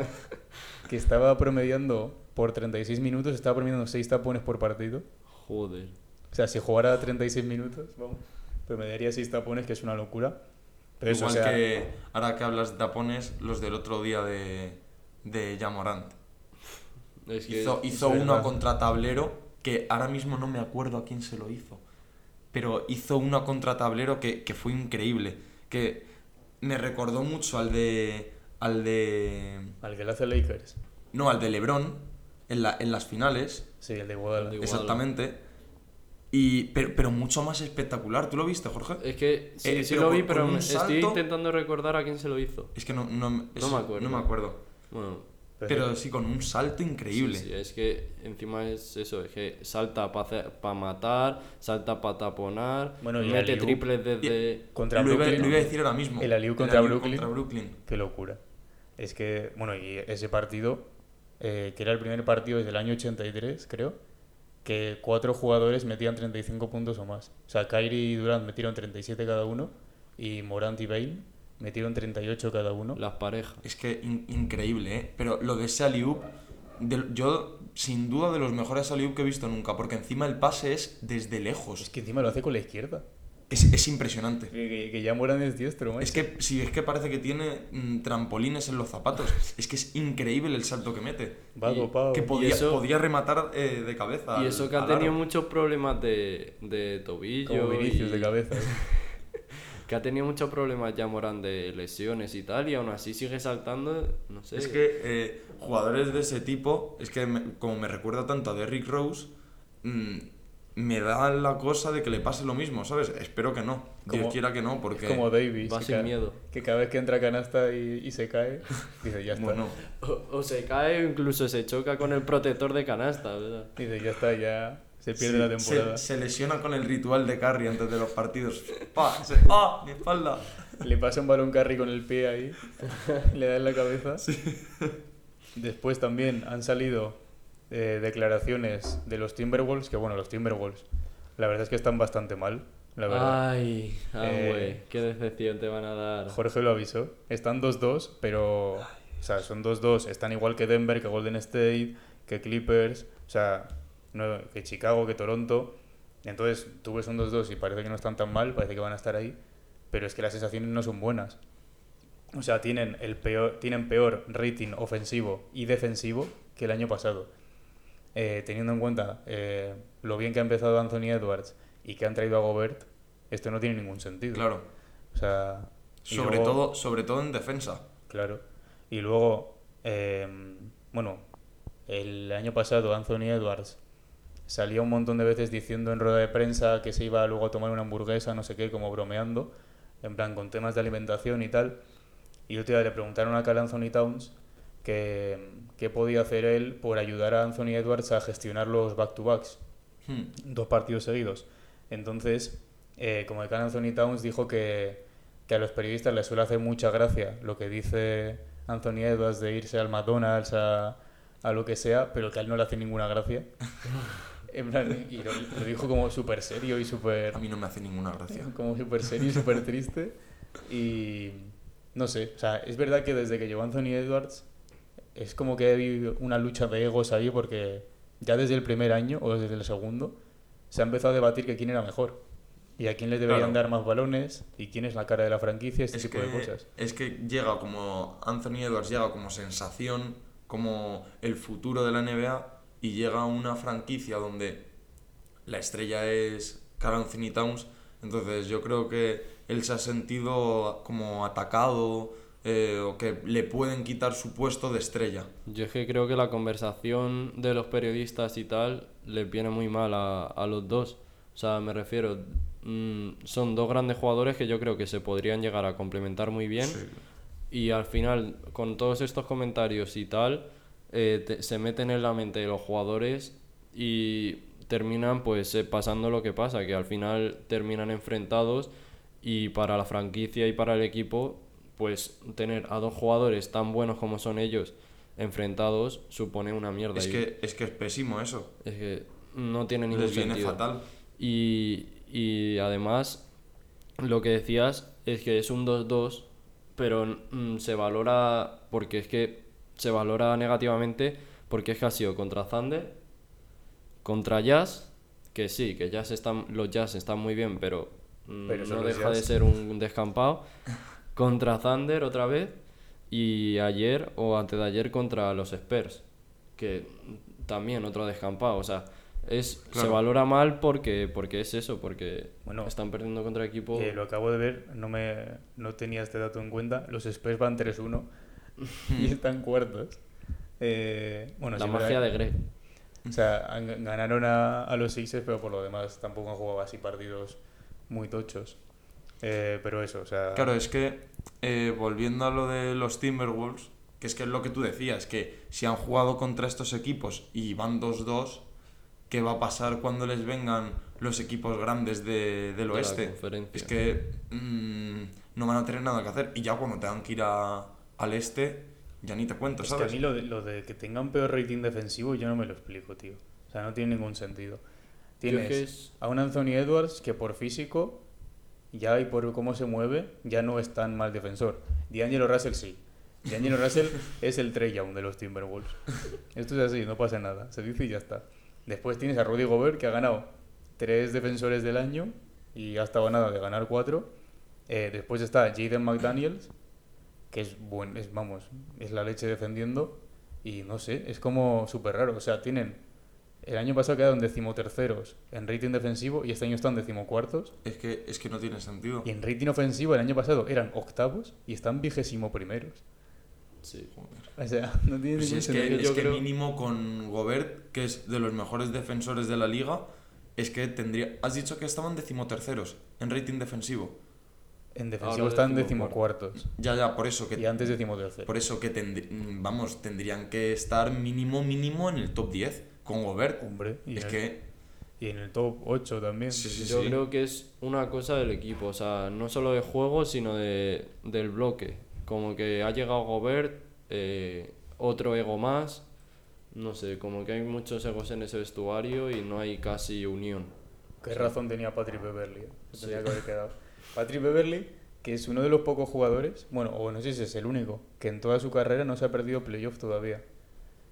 que estaba promediando por 36 minutos, estaba promediando 6 tapones por partido. Joder. O sea, si jugara 36 minutos, vamos, promediaría 6 tapones, que es una locura. Pero eso, Igual o sea, que ahora que hablas de tapones, los del otro día de, de Jamorant. Es que Hizo, hizo uno verdad. contra tablero que ahora mismo no me acuerdo a quién se lo hizo. Pero hizo uno contra tablero que, que fue increíble. Que me recordó mucho al de. al de. al que le hace Lakers. No, al de Lebron en, la, en las finales. Sí, el de. Igual. Exactamente. Y, pero, pero mucho más espectacular. ¿Tú lo viste, Jorge? Es que sí, Eh, sí pero lo vi, con- pero me- estoy salto- intentando recordar a quién se lo hizo. Es que no, no, eso- me acuerdo. No me acuerdo. Bueno, Pero sí, con un salto increíble. sí, sí, es que encima es eso, es que salta para matar, salta para taponar, Bueno, y mete triples desde... Contra lo, iba, Brooklyn. lo iba a decir ahora mismo. El alley-oop contra contra Brooklyn. Qué locura. Es que, bueno, y ese partido, eh, que era el primer partido desde el año 83, creo, que cuatro jugadores metían 35 puntos o más. O sea, Kyrie y Durant metieron 37 cada uno y Morant y Bale metieron 38 cada uno. Las parejas. Es que in- increíble, ¿eh? Pero lo de del- yo sin duda de los mejores alley-oop que he visto nunca, porque encima el pase es desde Es lejos. que encima lo hace con la izquierda. Es, es impresionante. Que, que- que ya Morant es diestro, macho. Es que sí, es que parece que tiene mm, trampolines en los zapatos. Es que es increíble el salto que mete. Va y-. Que podía, eso- podía rematar eh, de cabeza. Y al- eso que ha tenido aro. muchos problemas de, de tobillo. Como Vinicius y- de cabeza. ¿eh? Que ha tenido muchos problemas ya Morán de lesiones y tal, y aún así sigue saltando, no sé. Es que eh, jugadores de ese tipo, es que me- como me recuerda tanto a Derrick Rose, mm, me da la cosa de que le pase lo mismo, ¿sabes? Espero que no. Como- Dios quiera que no, porque... Es como Davis. Va sin miedo. Que cada vez que entra a canasta y, y se cae, dice, ya está. Bueno, O, o se cae o incluso se choca con el protector de canasta, ¿verdad? Dice, ya está, ya se pierde sí, la temporada. Se, se lesiona con el ritual de Curry antes de los partidos. ¡Pa! Se- ¡Ah! Mi espalda. Le pasa un balón carry con el pie ahí, le da en la cabeza. Después también han salido eh, declaraciones de los Timberwolves, que bueno, los Timberwolves, la verdad es que están bastante mal, la verdad. Ay, ah, Eh, qué decepción te van a dar. Jorge lo avisó. Están 2-2, pero. O sea, son 2-2. Están igual que Denver, que Golden State, que Clippers, o sea, no- que Chicago, que Toronto. Entonces tú ves un 2-2 y parece que no están tan mal, parece que van a estar ahí, pero es que las sensaciones no son buenas. O sea, tienen, el peor, tienen peor rating ofensivo y defensivo que el año pasado. Eh, teniendo en cuenta eh, lo bien que ha empezado Anthony Edwards y que han traído a Gobert, esto no tiene ningún sentido. Claro. O sea, Sobre, luego- todo, sobre todo en defensa. Claro. Y luego, eh, bueno, el año pasado Anthony Edwards salía un montón de veces diciendo en rueda de prensa que se iba luego a tomar una hamburguesa, no sé qué, como bromeando, en plan con temas de alimentación y tal. Y otro día le preguntaron a Cal Anthony Towns que, que podía hacer él por ayudar a Anthony Edwards a gestionar los back-to-backs, Hmm. dos partidos seguidos. Entonces, eh, como el Anthony Towns dijo que, que a los periodistas les suele hacer mucha gracia lo que dice Anthony Edwards de irse al McDonald's, a, a lo que sea, pero que a él no le hace ninguna gracia. En plan, y lo, lo dijo como súper serio y súper A mí no me hace ninguna gracia. como súper serio y súper triste. Y no sé, o sea, es verdad que desde que llegó Anthony Edwards es como que hay una lucha de egos ahí porque ya desde el primer año o desde el segundo se ha empezado a debatir que quién era mejor y a quién le deberían Claro. dar más balones y quién es la cara de la franquicia, este Es tipo que, de cosas. es que llega como Anthony Edwards llega como sensación, como el futuro de la NBA y llega a una franquicia donde la estrella es Carl Anthony Towns, entonces yo creo que él se ha sentido como atacado eh, o que le pueden quitar su puesto de estrella. Yo es que creo que la conversación de los periodistas y tal les viene muy mal a, a los dos. O sea, me refiero, mm, son dos grandes jugadores que yo creo que se podrían llegar a complementar muy bien. Sí. Y al final, con todos estos comentarios y tal, eh, te- se meten en la mente de los jugadores y terminan pues eh, pasando lo que pasa, que al final terminan enfrentados y para la franquicia y para el equipo, pues tener a dos jugadores tan buenos como son ellos enfrentados supone una mierda. Es y que, es que es pésimo eso. es que no tiene ningún Les viene sentido. fatal. Y, y además, lo que decías es que es un 2-2, pero mm, se valora, porque es que se valora negativamente, porque es que ha sido contra Thunder, contra Jazz, que sí, que Jazz están, los Jazz están muy bien, pero, mm, Pero no deja de ser un descampado, contra Thunder otra vez, y ayer o antes de ayer contra los Spurs, que también otro descampado, o sea, es, se valora mal porque, porque es eso, porque Bueno, están perdiendo contra equipo. Eh, lo acabo de ver, no, me, no tenía este dato en cuenta. Los Spurs van 3-1 y están cuartos. Eh, bueno, la magia de Greg. O sea, han- ganaron a, a los Sixers, pero por lo demás tampoco han jugado así partidos muy tochos. Eh, pero eso, o sea. Claro, es que eh, volviendo a lo de los Timberwolves, que es que es lo que tú decías, que si han jugado contra estos equipos y van 2-2, ¿qué va a pasar cuando les vengan los equipos grandes de- del oeste? Es que mm, no van a tener nada que hacer. Y ya cuando tengan que ir a- al este, ya ni te cuento, es que a ¿sabes? mí lo de, lo de que tengan peor rating defensivo yo no me lo explico, tío. O sea, no tiene ningún sentido. Tienes que es- a un Anthony Edwards que por físico ya y por cómo se mueve ya no es tan mal defensor. D'Angelo Russell sí. D'Angelo Russell es el Trey Young de los Timberwolves. Esto es así, no pasa nada. Se dice y ya está. Después tienes a Rudy Gobert que ha ganado tres defensores del año y ha estado nada de ganar cuatro. Eh, después está Jaden McDaniels que es buen, es, vamos, es la leche defendiendo y no sé, es como súper raro. O sea, tienen, el año pasado quedaron decimoterceros en rating defensivo y este año están decimocuartos. Es que, es que no tiene sentido. Y en rating ofensivo el año pasado eran octavos y están vigésimo primeros. Sí. O sea, no tiene Pues ningún es sentido. que, Yo es que mínimo con Gobert, que es de los mejores defensores de la liga, es que tendría... Has dicho que estaban decimoterceros en rating defensivo. en defensivo Ahora están decimocuartos. Ya, ya, por eso que... y antes decimoterceros. Por eso que tendrí- mm, vamos, tendrían que estar mínimo, mínimo en el top 10 con Gobert. Hombre, y, Es en el, que, y en el top 8 también. sí, sí, Yo sí. creo que es una cosa del equipo, o sea, no solo de juego, sino de, del bloque. Como que ha llegado Gobert, eh, otro ego más, no sé, como que hay muchos egos en ese vestuario y no hay casi unión. ¿Qué razón tenía Patrick Beverly? eh? Tenía que haber quedado. Patrick Beverly, que es uno de los pocos jugadores, bueno, o no sé si es el único, que en toda su carrera no se ha perdido playoff todavía.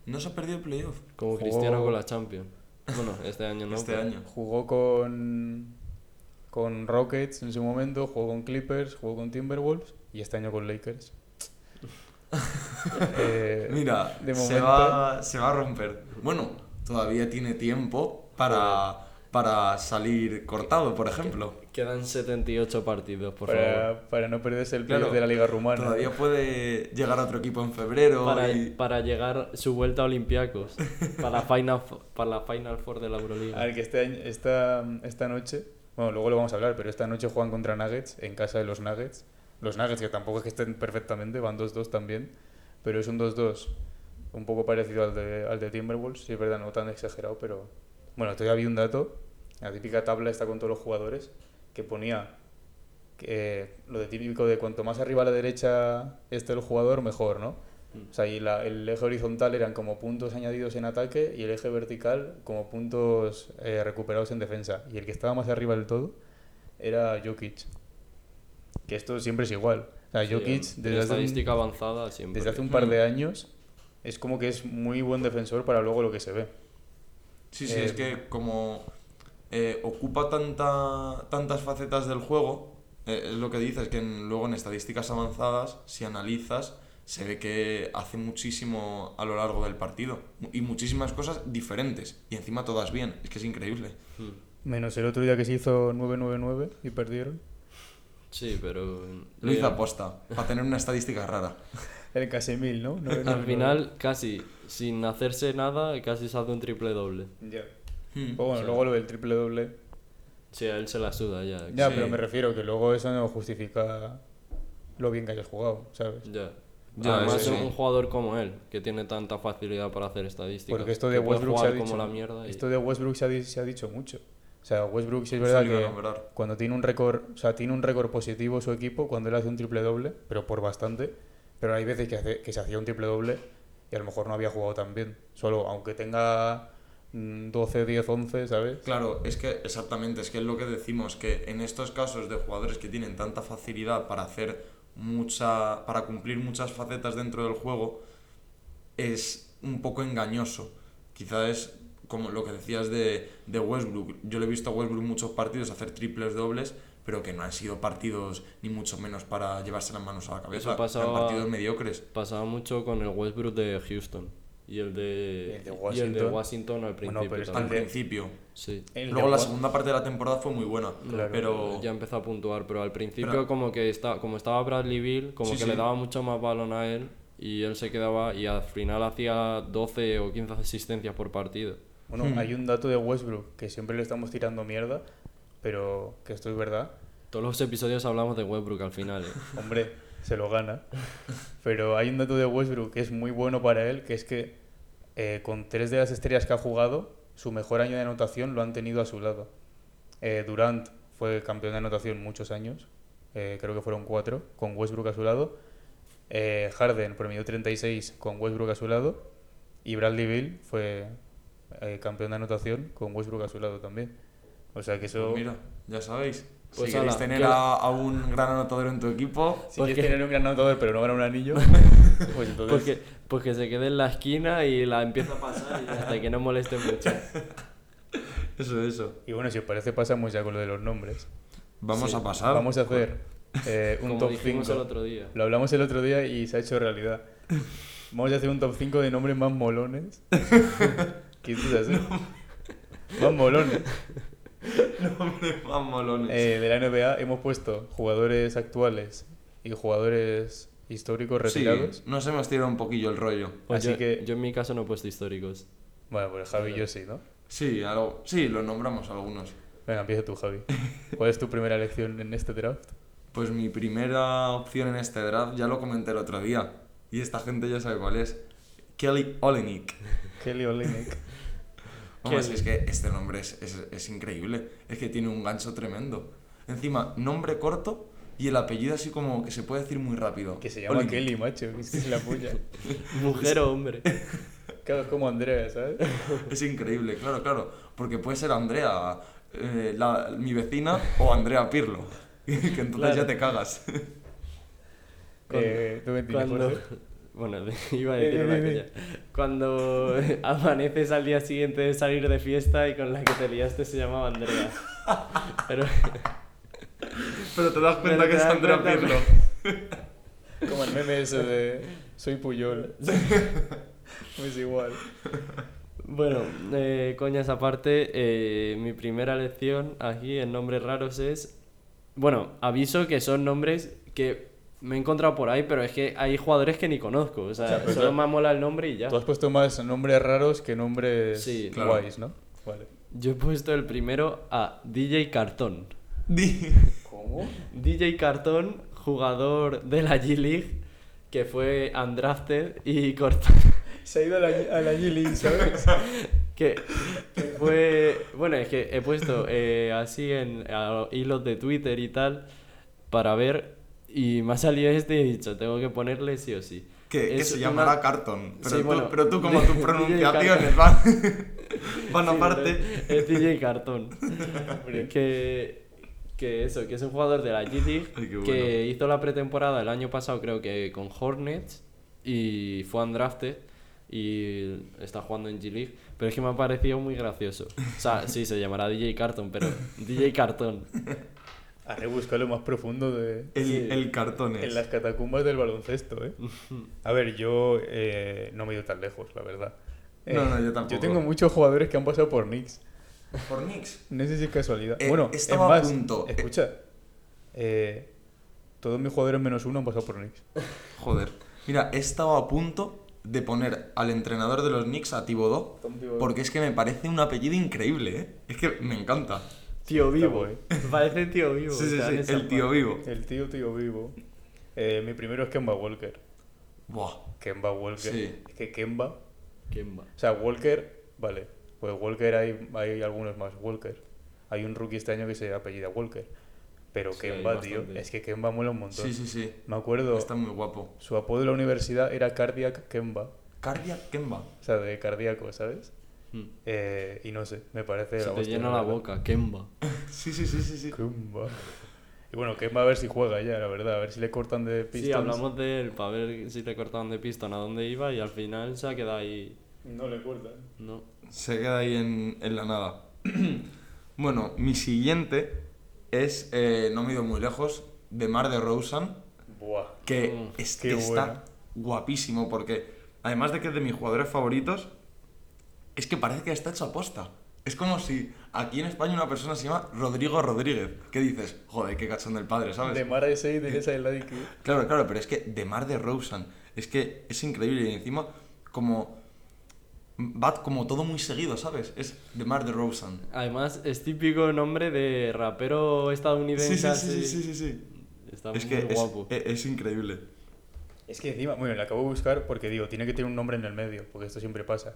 No se ha perdido el playoff Como Jugó- Cristiano con la Champions. Bueno, este año no. este pero- año. Jugó con, con Rockets en su momento, jugó con Clippers, jugó con Timberwolves y este año con Lakers. Eh, Mira, de se, va, se va a romper. Bueno, todavía tiene tiempo para, para salir cortado, por ejemplo. Quedan 78 partidos, por favor. para, para no perderse el Claro, de la Liga Rumana. Todavía puede llegar a otro equipo en febrero. Para, y- para llegar su vuelta a Olympiacos. para, la final, para la Final Four de la Euroliga. Al que este año- esta, esta noche, bueno, luego lo vamos a hablar, pero esta noche juegan contra Nuggets en casa de los Nuggets. Los Nuggets, que tampoco es que estén perfectamente, van 2-2 también. pero es un 2-2 un poco parecido al de, al de Timberwolves, sí es verdad, no tan exagerado, pero bueno, todavía había un dato, la típica tabla está con todos los jugadores, que ponía que lo de típico de cuanto más arriba a la derecha esté el jugador, mejor, ¿no? O sea, y la- el eje horizontal eran como puntos añadidos en ataque y el eje vertical como puntos eh, recuperados en defensa. Y el que estaba más arriba del todo era Jokic. Que esto siempre es igual. O sea, Sí, Jokic, en desde hace, estadística un, avanzada siempre. desde hace un par de años, es como que es muy buen defensor para luego lo que se ve. Sí, sí, Eh, es que como eh, ocupa tanta, tantas facetas del juego, eh, es lo que dices, que en- luego en estadísticas avanzadas, si analizas, se ve que hace muchísimo a lo largo del partido y muchísimas cosas diferentes y encima todas bien, es que es increíble. Menos el otro día que se hizo 9-9-9 y perdieron. Sí, pero... Lo eh, hizo aposta, para tener una estadística rara. El casi mil, ¿no? Al final, casi, sin hacerse nada, casi se hace un triple doble. Ya. Hmm. Pero bueno, Sí. luego lo del triple doble. Sí, a él se la suda ya. Ya, Sí. pero me refiero que luego eso no justifica lo bien que hayas jugado, ¿sabes? Ya. Ya, Además, sí. un jugador como él, que tiene tanta facilidad para hacer estadísticas. Porque esto de Westbrook se ha dicho. como la mierda. y- Esto de Westbrook se ha, se ha dicho mucho. O sea, Westbrook sí es verdad que cuando tiene un récord, o sea, tiene un récord positivo su equipo cuando él hace un triple doble, pero por bastante. Pero hay veces que, hace- que se hacía un triple doble y a lo mejor no había jugado tan bien. Solo, aunque tenga 12, 10, 11, ¿sabes? Claro, es que exactamente, es que es lo que decimos, que en estos casos de jugadores que tienen tanta facilidad para hacer mucha, para cumplir muchas facetas dentro del juego, es un poco engañoso. Quizás es como lo que decías de, de Westbrook. Yo le he visto a Westbrook muchos partidos hacer triples dobles, pero que no han sido partidos ni mucho menos para llevarse las manos a la cabeza. Eso pasaba- Eran partidos mediocres. Pasaba mucho con el Westbrook de Houston. Y el de, el de y el de Washington. Washington al Bueno, principio. pero es que Al principio. Sí. El Luego la segunda parte de la temporada fue muy buena. Claro. pero Ya empezó a puntuar, pero al principio Pero- como que está, como estaba Bradley Bill, como Sí, que sí. le daba mucho más balón a él y él se quedaba y al final hacía 12 o 15 asistencias por partido. Bueno, Hmm. hay un dato de Westbrook que siempre le estamos tirando mierda, pero que esto es verdad. Todos los episodios hablamos de Westbrook al final. ¿eh? Hombre, se lo gana. Pero hay un dato de Westbrook que es muy bueno para él, que es que eh, con tres de las estrellas que ha jugado, su mejor año de anotación lo han tenido a su lado. Eh, Durant fue campeón de anotación muchos años, eh, creo que fueron cuatro, con Westbrook a su lado. Harden promedió 36 con Westbrook a su lado. Y Bradley Bill fue campeón de anotación con Westbrook a su lado también. O sea que eso... Pues mira, ya sabéis. Pues si queréis ala, tener a, a un gran anotador en tu equipo, Si Pues quieres que- tener un gran anotador pero no ganar un anillo, pues entonces... Pues que, pues que se quede en la esquina y la empieza a pasar y hasta que no moleste mucho. eso, eso. Y bueno, si os parece, pasamos ya con lo de los nombres. Vamos Sí, a pasar. Vamos a hacer eh, un Como top dijimos 5. el otro día. Lo hablamos el otro día y se ha hecho realidad. Vamos a hacer un top 5 de nombres más molones. ¿Qué es así? Más molones. Hombre, más molones. Eh, de la NBA hemos puesto jugadores actuales y jugadores históricos sí, retirados. nos hemos tirado un poquillo el rollo. Pues Así yo, que- yo en mi caso no he puesto históricos. Bueno, pues Javi y yo sí, ¿no? Sí, algo, sí, lo nombramos algunos. Venga, empieza tú, Javi. ¿Cuál es tu primera elección en este draft? Pues mi primera opción en este draft ya lo comenté el otro día. Y esta gente ya sabe cuál es. Kelly Olenek. Kelly Olynyk. Vamos, es que este nombre es, es- es increíble. Es que tiene un gancho tremendo. Encima, nombre corto y el apellido así como que se puede decir muy rápido. Que se llama. Kelly, macho. Que es la puya. Mujer o hombre. Claro, es como Andrea, ¿sabes? Es increíble, claro, claro. Porque puede ser Andrea, eh, la- mi vecina, o Andrea Pirlo. que entonces Claro. ya te cagas. Eh, ¿Tú me entiendes, Cuando... Bueno, iba a decir una cosa. Cuando amaneces al día siguiente de salir de fiesta y con la que te liaste se llamaba Andrea. Pero Pero te das cuenta Pero que te es das Andrea cuenta- Pirlo. Como el meme ese de soy Puyol. es igual. bueno, eh, coñas aparte, eh, mi primera lección aquí en nombres raros es... Bueno, aviso que son nombres que me he encontrado por ahí, pero es que hay jugadores que ni conozco. O sea, O sea, pero solo tú- me mola el nombre y ya. Tú has puesto más nombres raros que nombres Sí, claro. guays, ¿no? Vale. Yo he puesto el primero a DJ Cartón. ¿Cómo? DJ Cartón, jugador de la G-League, que fue undrafted y cortó. Se ha ido a la, a la G-League, ¿sabes? que, que fue. Bueno, es que he puesto eh, así en a hilos de Twitter y tal para ver. Y me ha salido este y he dicho, tengo que ponerle sí o sí. Que, que Es se una- llamará Carton. Pero, Sí, tú, bueno, pero tú, como tus pronunciaciones Carton. van, van Sí, aparte. Es DJ Cartón. que, que eso, que es un jugador de la G-League bueno. que hizo la pretemporada el año pasado, creo que con Hornets, y fue undrafted y está jugando en G-League. Pero es que me ha parecido muy gracioso. O sea, sí, se llamará DJ Carton, pero DJ Cartón. Haré buscar lo más profundo de, El, cartón en las catacumbas del baloncesto, ¿eh? A ver, yo eh, no me he ido tan lejos, la verdad. Eh, No, no, yo tampoco. Yo tengo muchos jugadores que han pasado por Knicks. Por Knicks. No sé si es casualidad. Eh, bueno, es estaba a punto. escucha. eh, todos mis jugadores menos uno han pasado por Knicks. Joder. Mira, he estado a punto de poner al entrenador de los Knicks a Thibodeau. Thibodeau. Porque es que me parece un apellido increíble, ¿eh? Es que me encanta. Tío vivo. guay. Parece tío vivo. Sí, sí, sí. El tío parte. vivo. El tío, tío vivo. Eh, mi primero es Kemba Walker. Buah. Kemba Walker. Sí. Es que Kemba. ¿Quién va? O sea, Walker, vale. Pues Walker hay, hay algunos más. Walker. Hay un rookie este año que se apellida Walker. Pero Sí, Kemba, tío. Es que Kemba mola un montón. Sí, sí, sí. Me acuerdo, Está muy guapo. su apodo de la universidad era Cardiac Kemba. Cardiac Kemba. O sea, de cardíaco, ¿sabes? Hmm. Eh, y no sé, me parece. Se la te llena la verdad. boca, Kemba. Sí, sí, sí, sí, sí. Kemba. Y bueno, Kemba a ver si juega ya, la verdad. A ver si le cortan de Pistons. Sí, hablamos de él para ver si le cortaban de pistón a dónde iba y al final se ha quedado ahí. No le cortan. No. Se queda ahí en, en la nada. bueno, mi siguiente es, eh, no me he ido muy lejos, de Mar de Rosen, Buah. que Mm, es- qué está guapísimo porque, además de que es de mis jugadores favoritos, es que parece que está hecho a posta. Es como si aquí en España una persona se llama Rodrigo Rodríguez. ¿Qué dices? Joder, qué cachón del padre, ¿sabes? De y de esa de la IQ. Claro, claro, pero es que de Mar de Rosen, es que es increíble y encima como va como todo muy seguido, ¿sabes? Es de Mar de Rosen. Además, es típico nombre de rapero estadounidense. Sí, sí, sí, sí, sí, sí, sí. Está Es muy que guapo. e- es increíble. Es que encima, bueno, le acabo de buscar porque digo, tiene que tener un nombre en el medio, porque esto siempre pasa.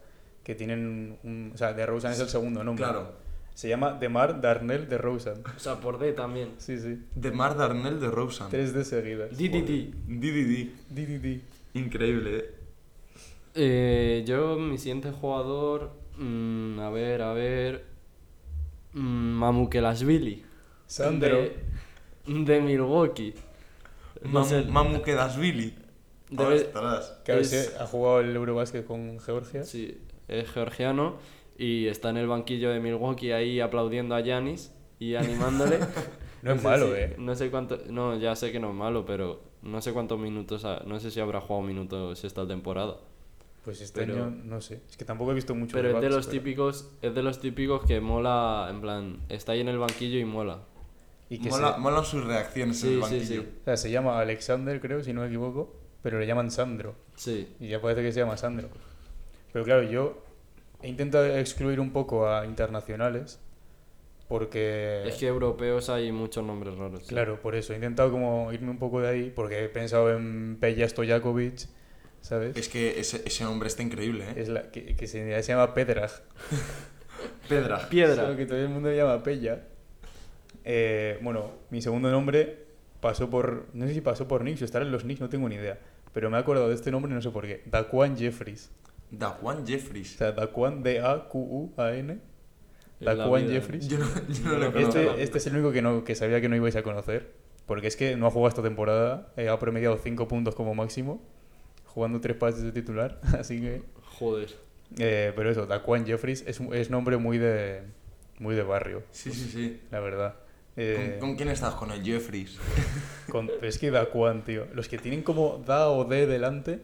Que tienen un. O sea, de Rosen es el segundo nombre. Claro. Se llama Demar Darnell de Rosen. O sea, por D también. Sí, sí. De Mar Darnell de Rosen. Tres de seguidas. DDD. DDD. DDD. Increíble, ¿eh? Eh, yo, mi siguiente jugador. mm, a ver, a ver. Mm, Mamukelashvili. Sandro. De, de Milwaukee. No Mamu, sé, Mamu Kedashvili. Debe- Es- ha jugado el Eurobasket con Georgia. Sí, es georgiano y está en el banquillo de Milwaukee ahí aplaudiendo a Yanis y animándole. No es sé malo, si- eh. No sé cuánto, no, ya sé que no es malo, pero no sé cuántos minutos, ha- no sé si habrá jugado minutos esta temporada. Pues este Pero- año no sé. Es que tampoco he visto mucho. Pero es de los pero- típicos, es de los típicos que mola, en plan, está ahí en el banquillo y mola. Y que Mola, se, molan sus reacciones en el sí, banquillo. sí. o sea, se llama Alexander, creo, si no me equivoco. Pero le llaman Sandro. Sí. Y ya parece que se llama Sandro. Pero claro, yo he intentado excluir un poco a internacionales. Porque. Es que europeos hay muchos nombres raros. sí. Claro, por eso. He intentado como irme un poco de ahí. Porque he pensado en Peja Stojakovic. ¿Sabes? Es que ese, ese hombre está increíble, ¿eh? Es la, que, que se, se llama Pedrag. Pedra. Piedra. Que todo el mundo llama Pella. Eh, bueno, mi segundo nombre pasó por. No sé si pasó por Knicks o estar en los Knicks, no tengo ni idea. Pero me he acordado de este nombre, no sé por qué. Daquan Jeffries. Daquan O Jeffries. sea, Daquan D-A-Q-U-A-N. Daquan vida. Jeffries. Yo no, yo no lo conozco. Este, este es el único que, no, que sabía que no ibais a conocer. Porque es que no ha jugado esta temporada. eh, ha promediado 5 puntos como máximo. Jugando 3 pases de titular. Así que. Joder. eh, pero eso, Daquan Jeffries es, un- es nombre muy de. Muy de barrio, Sí, sí, sí. la verdad. Eh, ¿Con, con quién estás? Con el Jeffries. Con- es que Daquan, tío. Los que tienen como Da o D delante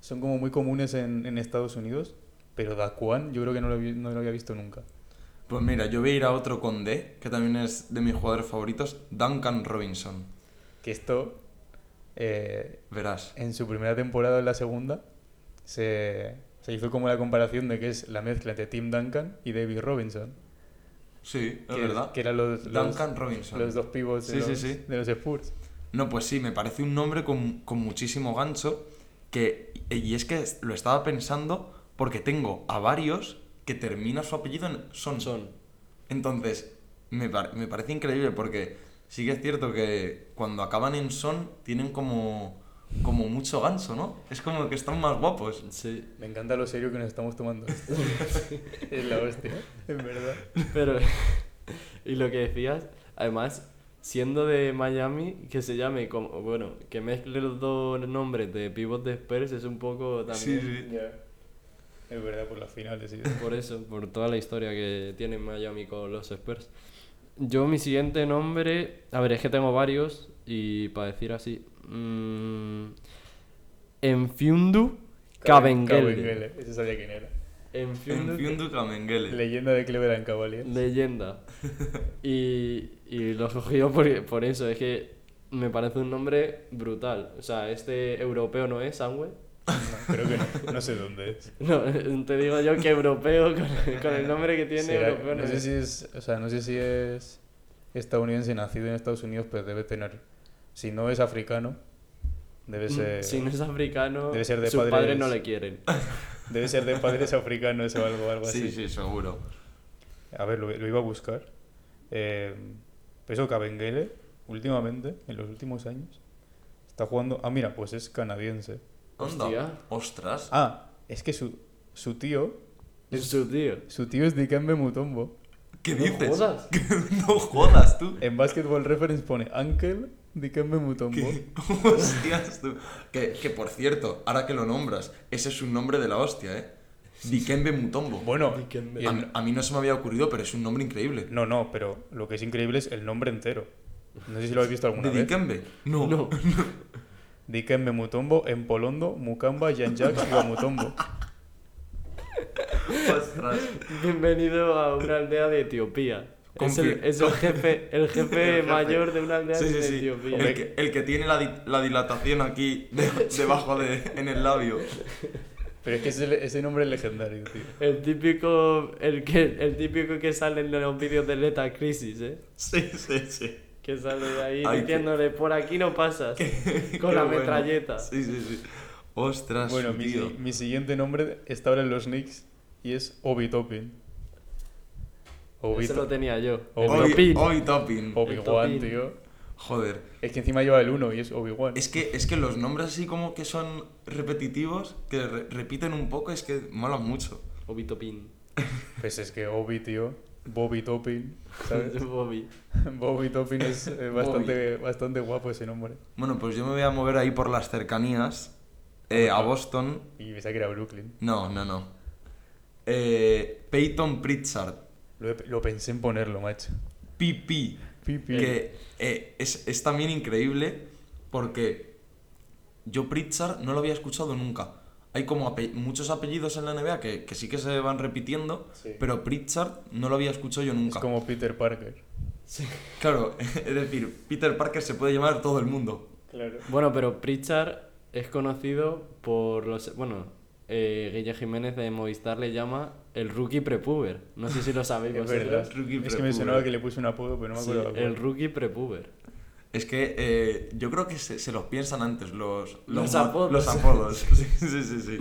son como muy comunes en, en Estados Unidos. Pero Daquan yo creo que no lo, vi- no lo había visto nunca. Pues mira, yo voy a ir a otro con D, que también es de mis jugadores favoritos, Duncan Robinson. Que esto, eh, Verás. en su primera temporada en la segunda, se, se hizo como la comparación de que es la mezcla entre Tim Duncan y David Robinson. Sí, es que, verdad. Que eran los, los, Duncan Robinson. los dos pivots de, Sí, sí. de los Spurs. No, pues sí, me parece un nombre con, con muchísimo gancho. Que, y es que lo estaba pensando porque tengo a varios que termina su apellido en son. Son. Entonces, me, par- me parece increíble porque sí que es cierto que cuando acaban en son tienen como, como mucho gancho, ¿no? Es como que están más guapos. Sí. Me encanta lo serio que nos estamos tomando esto. es la hostia, en verdad. Pero, y lo que decías, además, siendo de Miami, que se llame como, bueno, que mezcle los dos nombres de pivot de Spurs es un poco también Ya. Es verdad, por las finales y por eso, por toda la historia que tiene Miami con los Spurs. Yo mi siguiente nombre, a ver, es que tengo varios y para decir así, mm, Enfiundu Kabengele. Kabengele, Ese sabía quién era. Enfiundu Enfiundu Kamengele. Leyenda de Cleveland Cavaliers. Leyenda. Y, y lo cogí yo por, por eso, es que me parece un nombre brutal. O sea, este europeo no es, Sangüe. No, creo que no. No sé dónde es. No, te digo yo que europeo con, con el nombre que tiene, europeo no, no sé es. si es, o sea, no sé si es estadounidense nacido en Estados Unidos, pero debe tener, si no es africano, debe ser, Mm, Si no es africano, debe ser de sus padres- padres no le quieren. debe ser de padres africanos o algo, algo Sí, así. sí, seguro. A ver, lo, lo iba a buscar. Eh, pero eso, Kabengele, últimamente, en los últimos años, está jugando. Ah, mira, pues es canadiense. Hostia. Ostras. Ah, es que su, su tío. Es su tío. Su tío es Dikembe Mutombo. ¿Qué No dices? jodas. no jodas tú. En Basketball Reference pone Uncle Dikembe Mutombo. ¿Qué? Hostias tú. Que, que por cierto, ahora que lo nombras, ese es un nombre de la hostia, ¿eh? Dikembe Mutombo. Bueno, Dikembe. a, a mí no se me había ocurrido, pero es un nombre increíble. no, no, pero lo que es increíble es el nombre entero. No sé si lo habéis visto alguna ¿De vez. Dikembe? No. No. Dikembe Mutombo, Empolondo, Mukamba, Yanjak y Mutombo. Ostras. Bienvenido a una aldea de Etiopía. Es el, es el jefe, el jefe El jefe. mayor de una aldea Sí, sí, de sí. Etiopía. El que, el que tiene la, di- la dilatación aquí de- debajo de, en el labio. Pero es que ese, ese nombre es legendario, tío. El típico, el que, el típico que sale en los vídeos de Leta Crisis, ¿eh? Sí, sí, sí. Que sale de ahí Ay, qué- diciéndole, por aquí no pasas. con Qué la bueno. metralleta. Sí, sí, sí. Ostras, Bueno, mi, tío. si- mi siguiente nombre está ahora en los Knicks y es Obi Toppin. Obi, Ese lo tenía yo. Obi- El Topin. Hoy topping. Obi-Wan, Toppin. tío. Joder. Es que encima lleva el 1 y es Obi-Wan. Es que, es que los nombres así como que son repetitivos, que re- repiten un poco, es que molan mucho. Obi Topin. Pues es que Obi, tío. Bobby Toppin, ¿sabes? Bobby. Bobby Toppin es eh, bastante, bastante guapo ese nombre. Bueno, pues yo me voy a mover ahí por las cercanías, eh, a Boston. Y pensaba que era Brooklyn. No, no, no. Eh, Peyton Pritchard, Lo, he- lo pensé en ponerlo, macho. PP, Pipi. que eh, es, es también increíble porque yo Pritchard no lo había escuchado nunca. Hay como ape- muchos apellidos en la NBA que, que sí que se van repitiendo, Sí. pero Pritchard no lo había escuchado yo Es nunca. como Peter Parker. Claro, es decir, Peter Parker se puede llamar todo el mundo. Claro. Bueno, pero Pritchard es conocido por los... Bueno, eh, Guille Jiménez de Movistar le llama el rookie prepuber. No sé si lo sabéis Es vosotros. verdad. Rookie Es que me sonaba que le puse un apodo, pero no me Sí, acuerdo. el rookie prepuber. Es que eh, yo creo que se, se los piensan antes los, Los apodos. Los apodos. Sí, sí, sí, sí.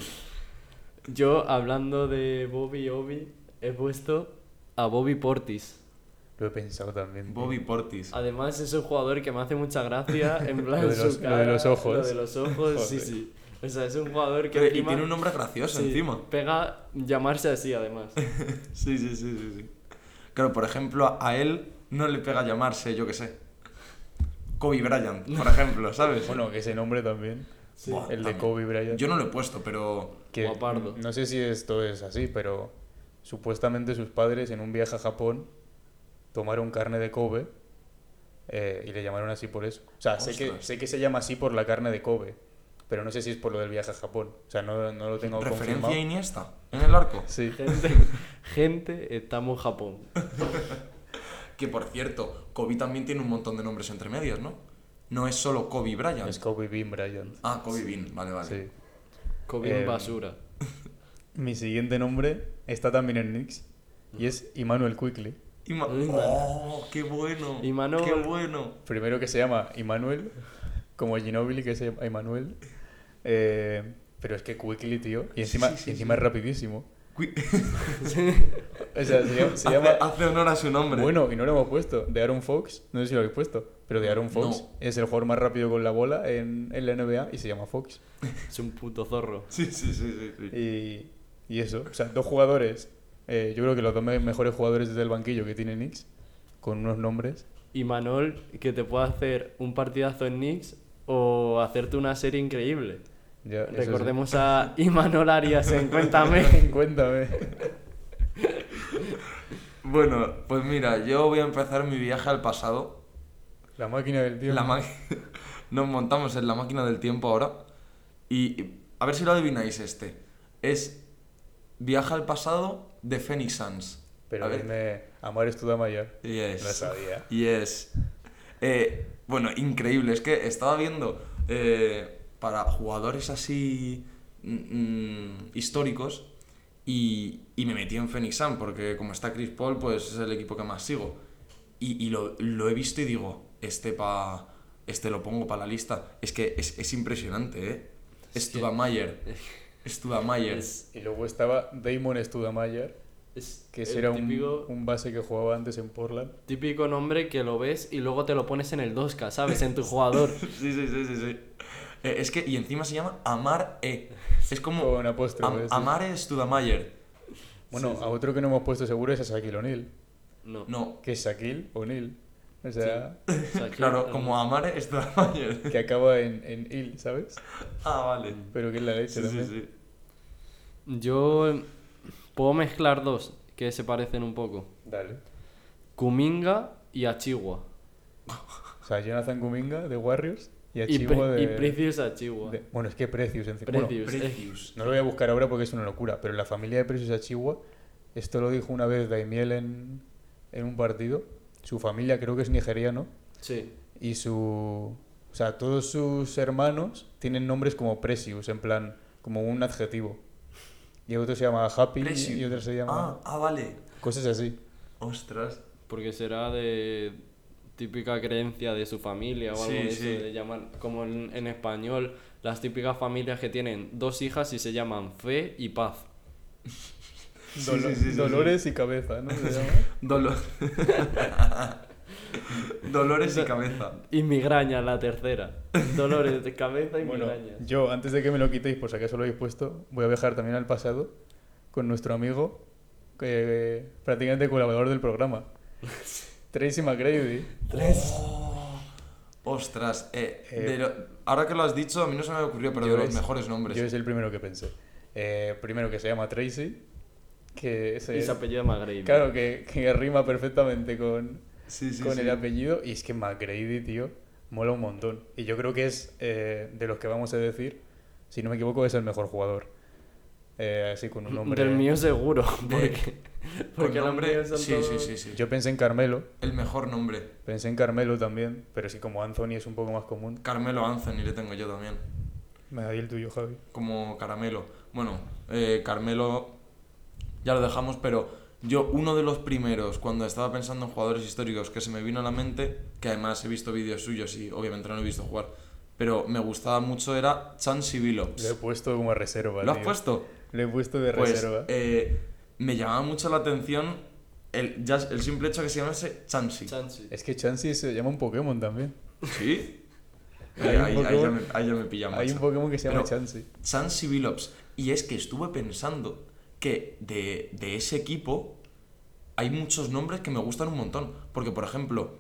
Yo, hablando de Bobby Obi, he puesto a Bobby Portis. Lo he pensado también. Bobby Portis. Además es un jugador que me hace mucha gracia en plan Lo de su los- lo de cara, los ojos. Lo de los ojos, sí, sí. O sea, es un jugador que y encima- tiene un nombre gracioso sí, encima. Pega llamarse así además. Sí, sí, sí, sí, sí. Claro, por ejemplo, a- él no le pega llamarse, yo qué sé. Kobe Bryant, por ejemplo, ¿sabes? Bueno, ese nombre también. Buah, el de también. Kobe Bryant. Yo no lo he puesto, pero. que Guapardo. No sé si esto es así, pero supuestamente sus padres en un viaje a Japón tomaron carne de Kobe eh, y le llamaron así por eso. O sea, sé que, sé que se llama así por la carne de Kobe, pero no sé si es por lo del viaje a Japón. O sea, no, no lo tengo ¿Referencia confirmado. a Iniesta en el arco? Sí. Gente, gente, estamos en Japón. Que por cierto, Kobe también tiene un montón de nombres entre medias, ¿no? No es solo Kobe Bryant. Es Kobe Bean Bryant. Ah, Kobe Bean, vale, vale. Sí. Kobe Eh, en basura. Mi siguiente nombre está también en Knicks y es Immanuel Quickly. Ima-. ¡Oh, qué bueno! Imanol. ¡Qué bueno! Primero que se llama Immanuel, como Ginobili que se llama Immanuel. Eh, pero es que Quickly, tío. Y encima, sí, sí, y encima sí. es rapidísimo. O sea, se llama. se hace, llama- hace honor a su nombre. bueno, y no lo hemos puesto. De Aaron Fox, no sé si lo habéis puesto. Pero de Aaron Fox No. es el jugador más rápido con la bola en, en la NBA y se llama Fox. Es un puto zorro. Sí, sí, sí, sí. sí. Y, y eso, o sea, dos jugadores. eh, yo creo que los dos me- mejores jugadores desde el banquillo que tiene Knicks, con unos nombres. Y Manol, que te puede hacer un partidazo en Knicks o hacerte una serie increíble. Sí. Recordemos a Imanol Arias en Cuéntame. Cuéntame. Bueno, pues mira, yo voy a empezar mi viaje al pasado. La máquina del tiempo. La ma- Nos montamos en la máquina del tiempo ahora. Y a ver si lo adivináis este. Es Viaje al pasado de Phoenix Suns. Pero a ver. dime, Amar Studamayer. Yes. Lo sabía. Yes. Eh, bueno, increíble. Es que estaba viendo eh, para jugadores así mm, mm, históricos y, y me metí en Phoenix Sun porque como está Chris Paul, pues es el equipo que más sigo. Y, y lo, lo he visto y digo, este pa, este lo pongo para la lista. Es que es, es impresionante, ¿eh? Es que- Studamayer. Es, Y luego estaba Damon Studamayer, es que ese era un, típico, un base que jugaba antes en Portland. típico nombre que lo ves y luego te lo pones en el 2K, ¿sabes? En tu jugador. Sí, sí, sí, sí, sí. Eh, es que, y encima se llama Amar E. Es como Con apóstrofe, Am- sí. Amare Studamayer. Bueno, Sí, sí. a otro que no hemos puesto seguro es a Shaquille O'Neal, No. No, que es Shaquille O'Neal. O sea, O sea, que- claro, como Amare Studamayer. que acaba en, en il, ¿sabes? Ah, vale. Pero que es la leche Sí, sí, también. sí. Yo eh, puedo mezclar dos que se parecen un poco. Dale. Kuminga y Achiwa. O sea, Jonathan Kuminga de Warriors y a Y, y de, Precious de- Bueno, es que Precious encima. bueno, Precious. eh, Precious. no lo voy a buscar ahora porque es una locura, pero la familia de Precious Achiwa, esto lo dijo una vez Daimiel en, en un partido. Su familia creo que es nigeriano Sí. y su. O sea, todos sus hermanos tienen nombres como Precious, en plan, como un adjetivo. Y otro se llama Happy Precious. y otro se llama. Ah, ah, vale. Cosas así. Ostras. Porque será de típica creencia de su familia o algo Sí, de eso, sí. de llamar, como en, en español, las típicas familias que tienen dos hijas y se llaman Fe y Paz. Sí, Dolo- sí, sí, sí, Dolores y cabeza, ¿no? Se llama. Dolo- Dolores y cabeza. Y migraña la tercera. Dolores de cabeza y Bueno, migrañas. yo, antes de que me lo quitéis, por si acaso lo habéis puesto, voy a viajar también al pasado con nuestro amigo, que prácticamente colaborador del programa, Tracy McGrady. Oh, ostras. Eh, Eh, de lo- ahora que lo has dicho, a mí no se me ocurrió, pero Yo de los es- mejores nombres. Yo es el primero que pensé. Eh, primero que se llama Tracy, que es, Y se apellida McGrady. claro, que, que rima perfectamente con, Sí, sí, con sí. el apellido, y es que McGrady, tío, mola un montón. Y yo creo que es, eh, de los que vamos a decir, si no me equivoco, es el mejor jugador. Eh, así con un nombre... Del mío seguro. Porque, Con porque los nombre. son Sí, todos- sí, sí, sí. Yo pensé en Carmelo, El mejor nombre. Pensé en Carmelo también, pero sí como Anthony es un poco más común. Carmelo Anthony le tengo yo también. Me da ahí el tuyo, Javi. como caramelo. Bueno, eh, Carmelo ya lo dejamos, pero yo uno de los primeros, cuando estaba pensando en jugadores históricos que se me vino a la mente, que además he visto vídeos suyos y obviamente no lo he visto jugar, pero me gustaba mucho era Chansey Billups. Lo he puesto como reserva. ¿Lo has tío. puesto? Lo he puesto de Pues reserva. eh, me llamaba mucho la atención el, ya el simple hecho que se llamase Chansey. Chansey. Es que Chansey se llama un Pokémon también. ¿Sí? Hay ahí, ya Pokémon- me, ahí ya me pilla Hay un. Pokémon que se llama Pero- Chansey. Chansey Billups. Y es que estuve pensando que de, de ese equipo hay muchos nombres que me gustan un montón. Porque, por ejemplo,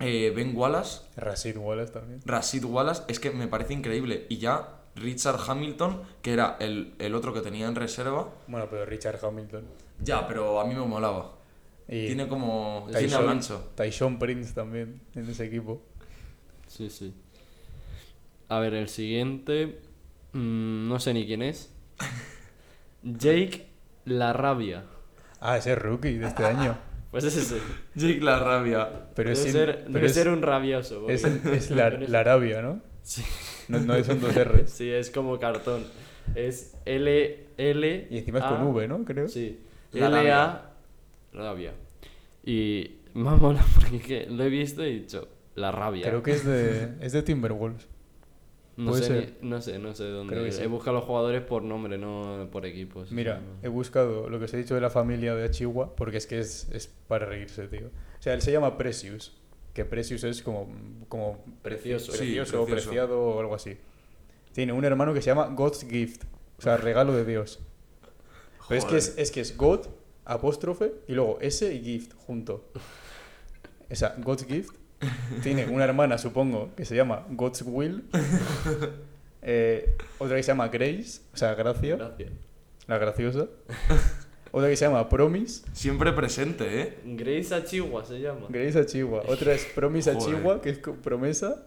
eh, Ben Wallace, Rashid Wallace también. Rashid Wallace, es que me parece increíble. Y ya Richard Hamilton, que era el, el otro que tenía en reserva. Bueno, pero Richard Hamilton. Ya, pero a mí me molaba. Y Tiene como... Tiene Tyson, gancho. Tyson Prince también en ese equipo. Sí, sí. A ver, el siguiente. mm, no sé ni quién es. Jake La Rabia. Ah, ese es rookie de este año. Pues es ese. Jake la rabia. Pero debe es, ser, pero debe es, ser un rabioso. es, es la, la Arabia, ¿no? Sí. No, no son dos R's. Sí, es como cartón. Es L, L. Y encima es con V, ¿no? Creo. Sí. La L, A. Rabia. Y me ha molado porque lo he visto y he dicho, la rabia. Creo que es de, es de Timberwolves. no, puede sé ser. ni- no sé, no sé dónde. Creo que sí. He buscado a los jugadores por nombre, no por equipos. Mira, he buscado lo que os he dicho de la familia de Chihuahua, porque es que es, es para reírse, tío. O sea, él se llama Precious, que Precious es como, como Precioso. Sí, precioso preciado o algo así. Tiene un hermano que se llama God's Gift, o sea, regalo de Dios. Pero es que es, Joder. es que es God, apóstrofe, y luego S y Gift junto. O sea, God's Gift. Tiene una hermana, supongo, que se llama God's Will. Eh, otra que se llama Grace, o sea, Gracia, Gracias. la graciosa. Otra que se llama Promise, Siempre presente, ¿eh? Grace Achigua se llama. Grace Achigua. Otra es Promise Joder. Achigua, que es promesa.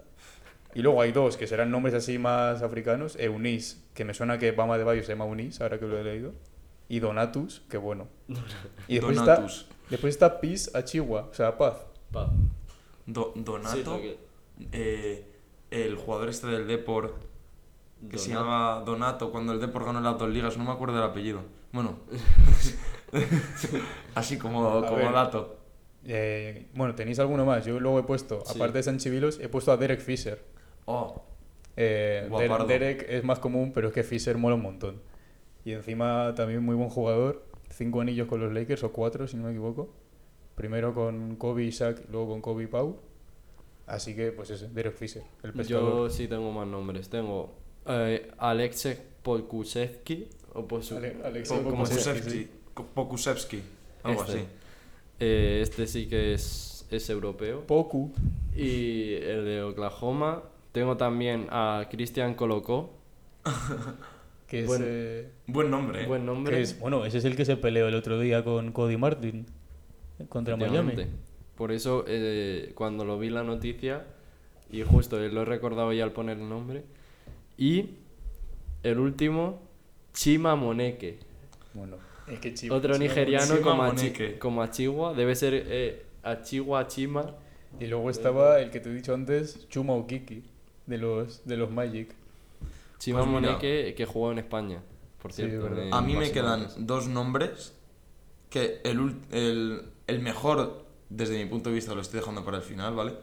Y luego hay dos que serán nombres así más africanos. Eunice, que me suena que Bama de Bayo se llama Eunice, ahora que lo he leído. Y Donatus, que bueno. Y después Donatus. está, después está Peace Achigua, o sea, paz. Pa. Do- Sí, Donato, que- eh, el jugador este del Depor, que se Donato. llama Donato, cuando el Depor ganó las dos ligas, no me acuerdo del apellido. Bueno, así como, A como ver. dato. Eh, bueno, ¿tenéis alguno más? Yo luego he puesto, Sí. aparte de Sanchivilos, he puesto a Derek Fisher. Oh, Eh, Der-. Derek es más común, pero es que Fisher mola un montón. Y encima también muy buen jugador. Cinco anillos con los Lakers, o cuatro, si no me equivoco. Primero con Kobe y Shaq, luego con Kobe y Pau. Así que, pues ese, Derek Fisher, el pescador. Yo sí tengo más nombres. Tengo eh, Polkusevski. O Posu- Ale- Alexei algo Este. así. Eh, este sí que es, es europeo. Poku. Y el de Oklahoma. Tengo también a Christian Colocó. Que es, eh, Buen nombre, ¿eh? Buen nombre. que es- Bueno, ese es el que se peleó el otro día con Cody Martin. Contra Miami. Por eso, eh, cuando lo vi la noticia, y justo eh, lo he recordado ya al poner el nombre. Y el último, Chima Moneke. Bueno, es que Chi- Otro nigeriano Chima como, Achi- Moneke. como Achigua. Debe ser eh, Achigua Chima. Y luego estaba el que te he dicho antes, Chuma Okiki, de los, de los Magic. Chima Pues mira. Moneke que jugó en España, por Sí, cierto. A mí me quedan dos nombres que el, el, el mejor, desde mi punto de vista, lo estoy dejando para el final, ¿vale?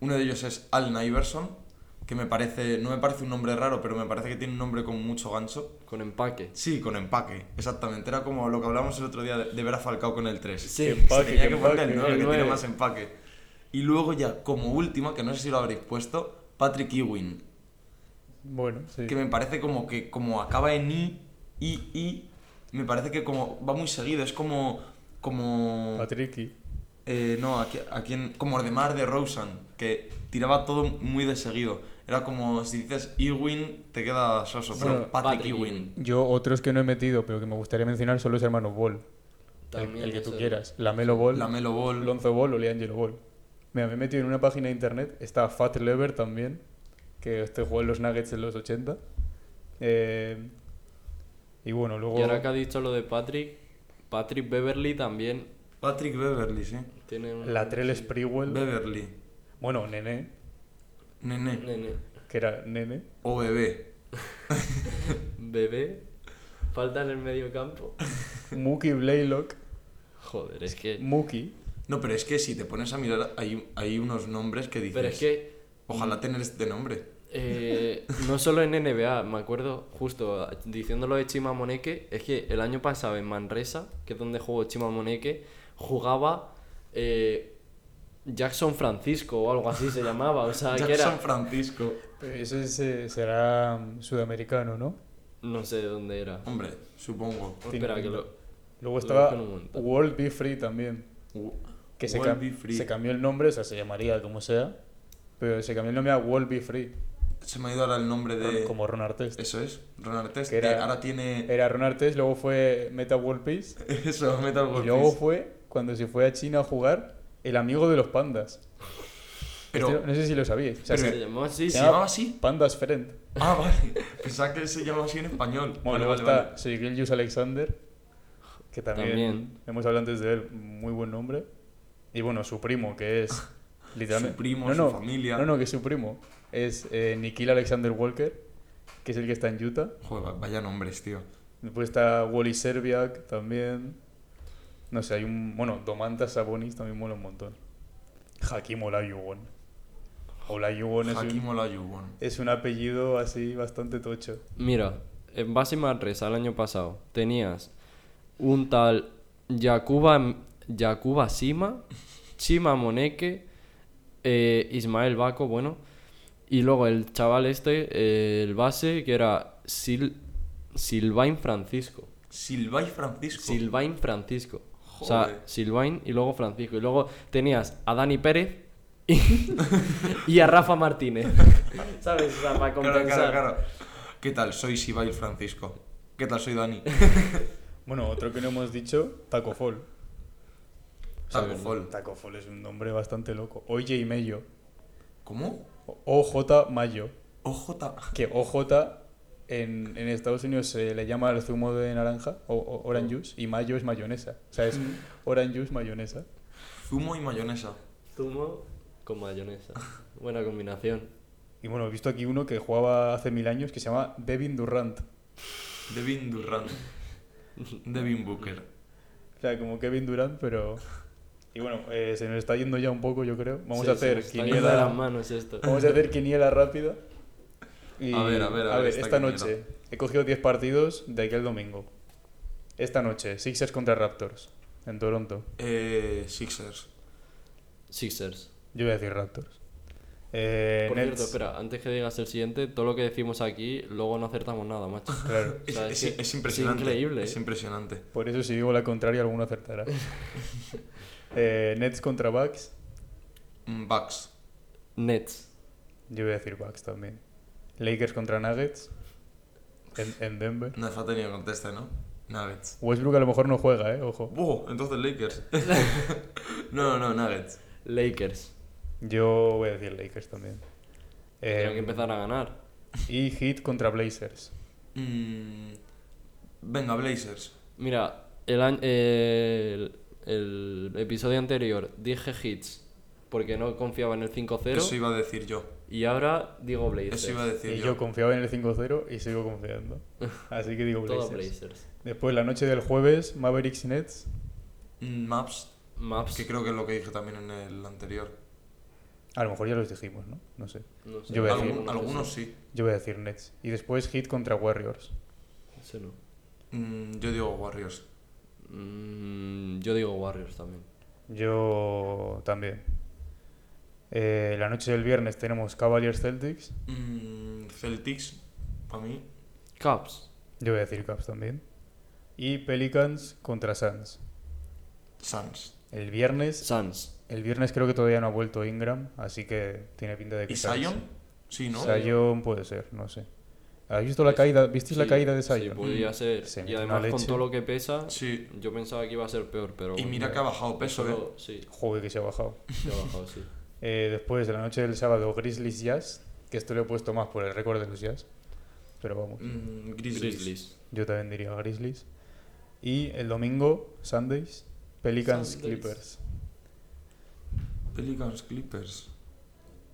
Uno de ellos es Al Iverson, que me parece, no me parece un nombre raro, pero me parece que tiene un nombre con mucho gancho. Con empaque. Sí, con empaque, exactamente. Era como lo que hablábamos el otro día de, de ver a Falcao con el 3. Sí, empaque, Se tenía que que poner el empaque. 9, El que tiene más empaque. Y luego ya, como última, que no sé si lo habréis puesto, Patrick Ewing. Bueno, sí. que me parece como que como acaba en i, i, i, me parece que como va muy seguido, es como como Patricky. eh, no, aquí, aquí en, como de Mar de Rosen, que tiraba todo muy de seguido. Era como si dices Ewing te queda soso, pero Bueno, Patrick, Patrick Ewing. Yo, otros que no he metido, pero que me gustaría mencionar, son los hermanos Ball. El, También el que tú el- quieras. Lamelo Ball, Lamelo Ball. Lonzo Ball o Liangelo Ball. Mira, me he metido en una página de internet. Está Fat Lever también, que este jugó en los Nuggets en los 80. Eh, y bueno, luego... Y ahora que ha dicho lo de Patrick, Patrick Beverly también Patrick Beverly, sí. tiene un... Latrell sí. Sprewell. Beverly. Bueno, Nene, Nene. Nene. que era Nene. O bebé. Bebé. Falta en el medio campo. Mookie Blaylock. Joder, es que... Mookie. No, pero es que si te pones a mirar, hay, hay unos nombres que dices. Pero es que Ojalá tener este nombre. eh, no solo en NBA, me acuerdo justo diciéndolo de Chima Moneke, es que el año pasado en Manresa, que es donde jugó Chima Moneke, jugaba eh, Jackson Francisco o algo así se llamaba. O sea, que Jackson era... Francisco. Pero Ese es, eh, será mm, sudamericano, ¿no? No sé de dónde era. Hombre, supongo. Espera, que lo... Luego estaba. World Be Free también. Que se, World cam- Be Free. se cambió el nombre, o sea, se llamaría como sea. Pero se cambió el nombre a World Be Free. Se me ha ido ahora el nombre de. Como Ron Artest. Eso es, Ron Artest, Que que, era- ahora tiene. Era Ron Artest, luego fue Meta World Peace. Eso, Metal Y World luego Peace. fue, cuando se fue a China a jugar, el amigo de los pandas. Pero, Este no sé si lo sabíais. O sea, pero- Se llamó así, ¿Se llamaba así? Pandas Friend. Ah, vale. Pensaba que se llamaba así en español. Bueno, luego vale, está vale. Sergei Alexander, que también, También. hemos hablado antes de él, muy buen nombre. Y bueno, su primo, que es literalmente... Su primo, no, su no, familia. No, no, que es su primo. Es eh, Nikhil Alexander Walker, que es el que está en Utah. Joder, vaya nombres, tío. Después está Wally Serbiak también. No sé, hay un. Bueno, Domantas Sabonis también mola un montón. Hakim Olajuwon. Olajuwon es Hakim un, Olajuwon. es un apellido así bastante tocho. Mira, en base Manresa el año pasado tenías un tal Yakuba, Yakuba Sima, Chima Moneke, eh, Ismael Baco, bueno, y luego el chaval este, eh, el base, que era Sil, Silvain Francisco. Silvay Francisco. Silvain Francisco. O sea. Silvain y luego Francisco. Y luego tenías a Dani Pérez y, y a Rafa Martínez. ¿Sabes? O sea, para compensar. claro, claro. ¿Qué tal? Soy Silvay Francisco. ¿Qué tal? Soy Dani. Bueno, otro que no hemos dicho, Taco Fall. Taco Fall. Taco Fall es un nombre bastante loco. OJ Mayo. ¿Cómo? OJ Mayo. OJ. Que OJ en, en Estados Unidos se le llama el zumo de naranja, o, o- orange juice, y mayo es mayonesa. O sea, es orange juice mayonesa. Zumo y mayonesa. Zumo con mayonesa. Buena combinación. Y bueno, he visto aquí uno que jugaba hace mil años que se llama Devin Durant. Devin Durant. Devin Booker. O sea, como Kevin Durant, pero... Y bueno, eh, se nos está yendo ya un poco, yo creo. Vamos Sí, a hacer de las quiniela... manos esto. Vamos a hacer quiniela rápida. Y, A ver, a ver, a ver, esta noche he cogido 10 partidos de aquel domingo. Esta noche, Sixers contra Raptors, en Toronto. Eh, Sixers. Sixers. Yo voy a decir Raptors. Eh, Por Nets, cierto, espera, antes que digas el siguiente, todo lo que decimos aquí, luego no acertamos nada, macho. Claro. Es, O sea, es- es que es impresionante. es increíble, Es impresionante. Por eso si digo la contraria, alguno acertará. Eh, Nets contra Bucks. Mm, Bucks. Nets. Yo voy a decir Bucks también. Lakers contra Nuggets. En, en Denver. No hace falta ni que conteste, ¿no? Nuggets. Westbrook a lo mejor no juega, ¿eh? Ojo. ¡Oh! Entonces Lakers. no, no, no, Nuggets. Lakers. Yo voy a decir Lakers también. Eh, Tienen que empezar a ganar. Y Heat contra Blazers. Mm, venga, Blazers. Mira, el, año- el, el episodio anterior dije hits porque no confiaba en el 5-0 Eso iba a decir yo. Y ahora digo Blazers. Eso iba a decir Y yo. yo confiaba en el 5-0 y sigo confiando. Así que digo Todo Blazers. Después, la noche del jueves, Mavericks y Nets. Mm, Maps, Maps. que creo que es lo que dije también en el anterior. A lo mejor ya los dijimos, ¿no? No sé. No sé, Yo voy a decir- Algún- algunos sí. Yo voy a decir Nets. Y después Heat contra Warriors. Ese no. Mm, yo digo Warriors. Mm, yo digo Warriors también. Yo también. Eh, la noche del viernes tenemos Cavaliers Celtics. Mm, Celtics, para mí. Caps. Yo voy a decir Caps también. Y Pelicans contra Suns. Suns. El viernes, Suns. el viernes creo que todavía no ha vuelto Ingram, así que tiene pinta de que ¿Y Zion? Sí, ¿no? Zion puede ser, no sé. ¿Has visto la caída? ¿Visteis la Sí, caída de Sí, Zion? podría ser. Se y además con todo lo que pesa, Sí. yo pensaba que iba a ser peor, pero... Y mira que ha bajado peso, ¿eh? Sí, Joder, que se ha bajado. se ha bajado, sí. Eh, después, de la noche del sábado, Grizzlies Jazz, que esto lo he puesto más por el récord de los Jazz. Pero vamos, Mm, Grizzlies. Grizzlies. yo también diría Grizzlies. Y el domingo, Sundays, Pelicans Sundays. Clippers. Pelicans Clippers.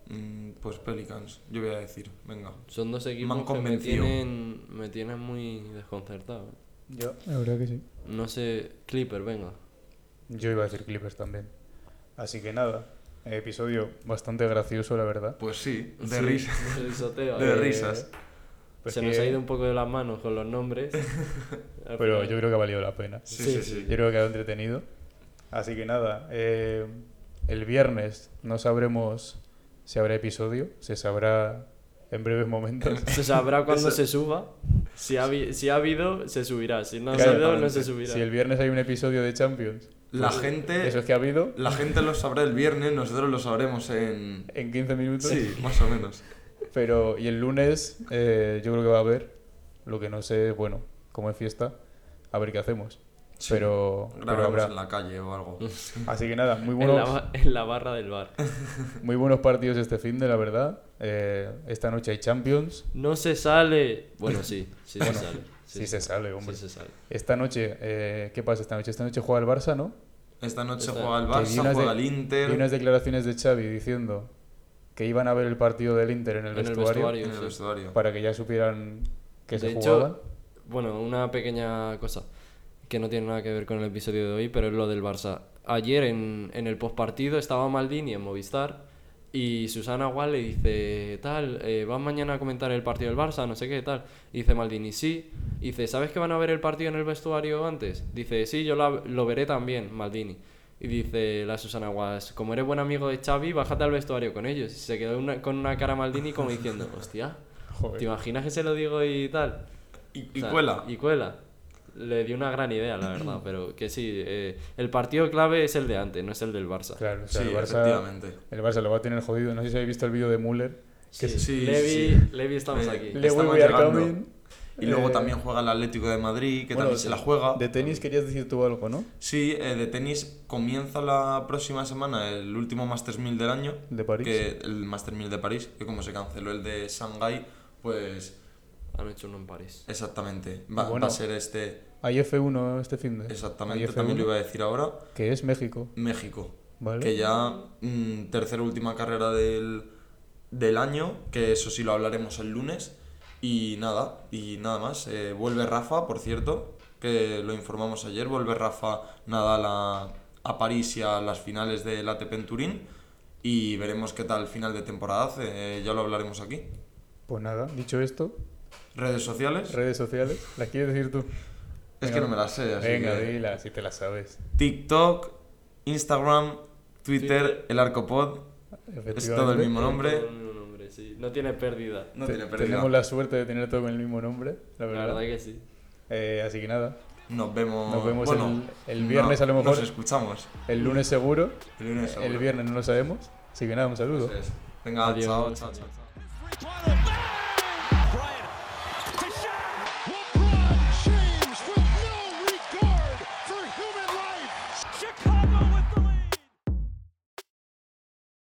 Mm, pues Pelicans, yo voy a decir, venga. Son dos Me equipos han que me tienen, me tienen muy desconcertado. Yo, la verdad que sí. No sé, Clipper, venga. Yo iba a decir Clippers también. Así que nada, episodio bastante gracioso, la verdad. Pues sí, de Sí, risa. de risoteo, De eh. risas. Pues Se que- nos ha ido un poco de las manos con los nombres. Pero yo creo que ha valido la pena. Sí, Sí, sí, sí. Yo creo que ha entretenido. Así que nada, eh, el viernes no sabremos si habrá episodio, se sabrá en breves momentos. Se sabrá cuando Eso- se suba. Si ha, si ha habido, se subirá. Si no ha habido, no se subirá. Si el viernes hay un episodio de Champions, La Pues, gente, eso es que ha habido la gente lo sabrá el viernes, nosotros lo sabremos en... en 15 minutos. Sí, más o menos. Pero, y el lunes eh, yo creo que va a haber, lo que no sé, bueno, como es fiesta, a ver qué hacemos. Sí. Pero, pero habrá. en la calle o algo. Así que nada, muy en, la, buenos, en la barra del bar. muy buenos partidos este fin de la verdad. Eh, esta noche hay Champions. No se sale. Bueno, sí, sí Bueno, se sale. Sí, se sale, hombre. Sí se sale. Esta noche, eh, ¿qué pasa esta noche? Esta noche juega el Barça, ¿no? Esta noche Esta- juega el Barça, juega de- el Inter. Vi unas declaraciones de Xavi diciendo que iban a ver el partido del Inter en el, En el vestuario, vestuario. en el sí. vestuario. para que ya supieran que De se hecho, jugaban. Bueno, una pequeña cosa. que no tiene nada que ver con el episodio de hoy, pero es lo del Barça. Ayer en, en el postpartido estaba Maldini en Movistar y Susana Gual le dice, tal, eh, ¿vas mañana a comentar el partido del Barça? No sé qué, tal. Y dice Maldini, sí. Y dice, ¿sabes que van a ver el partido en el vestuario antes? Dice, sí, yo la- lo veré también, Maldini. Y dice la Susana Guas, como eres buen amigo de Xavi, bájate al vestuario con ellos. Y se quedó una- con una cara Maldini como diciendo, hostia, Joder. ¿te imaginas que se lo digo y tal? Y, O y sea, cuela. Y cuela. Le dio una gran idea, la verdad, pero que sí, eh, el partido clave es el de antes, no es el del Barça. Claro, o sea, Sí, el Barça, efectivamente. el Barça lo va a tener jodido. No sé si habéis visto el vídeo de Müller. Sí, sí, Levi, sí. Levi estamos aquí. Le- Le estamos we are coming. Y luego Eh, también juega el Atlético de Madrid, que bueno, también se la juega. De tenis querías decir tú algo, ¿no? Sí, eh, de tenis comienza la próxima semana el último Masters 1000 del año. De París. Que, el Masters 1000 de París, que como se canceló el de Shanghái, pues Han hecho uno en París. exactamente. Va, Bueno. va a ser este. Hay F1 este fin de. Exactamente, Hay F1, también lo iba a decir ahora. Que es México. México. Vale. Que ya mm, tercera última carrera del, del año, que eso sí lo hablaremos el lunes. Y nada, y nada más. Eh, vuelve Rafa, por cierto, que lo informamos ayer. Vuelve Rafa Nadal a, a París y a las finales del ATP en Turín. Y veremos qué tal final de temporada hace. eh, ya lo hablaremos aquí. Pues nada, dicho esto, Redes sociales. redes sociales. ¿Las quieres decir tú? Es que no me las sé. Así Venga, que- dila, si te las sabes. TikTok, Instagram, Twitter, Twitter. el Arcopod. Es todo el mismo nombre. Todo el mismo nombre, sí. No tiene pérdida. No tiene pérdida. Tenemos la suerte de tener todo con el mismo nombre, la La verdad. verdad que sí. Eh, así que nada, Nos vemos, Nos vemos bueno, el- el viernes a lo mejor. Nos escuchamos. el lunes seguro, El lunes el seguro. viernes no lo sabemos. Así que nada, un saludo. Venga, Adiós. chao, chao, chao. chao.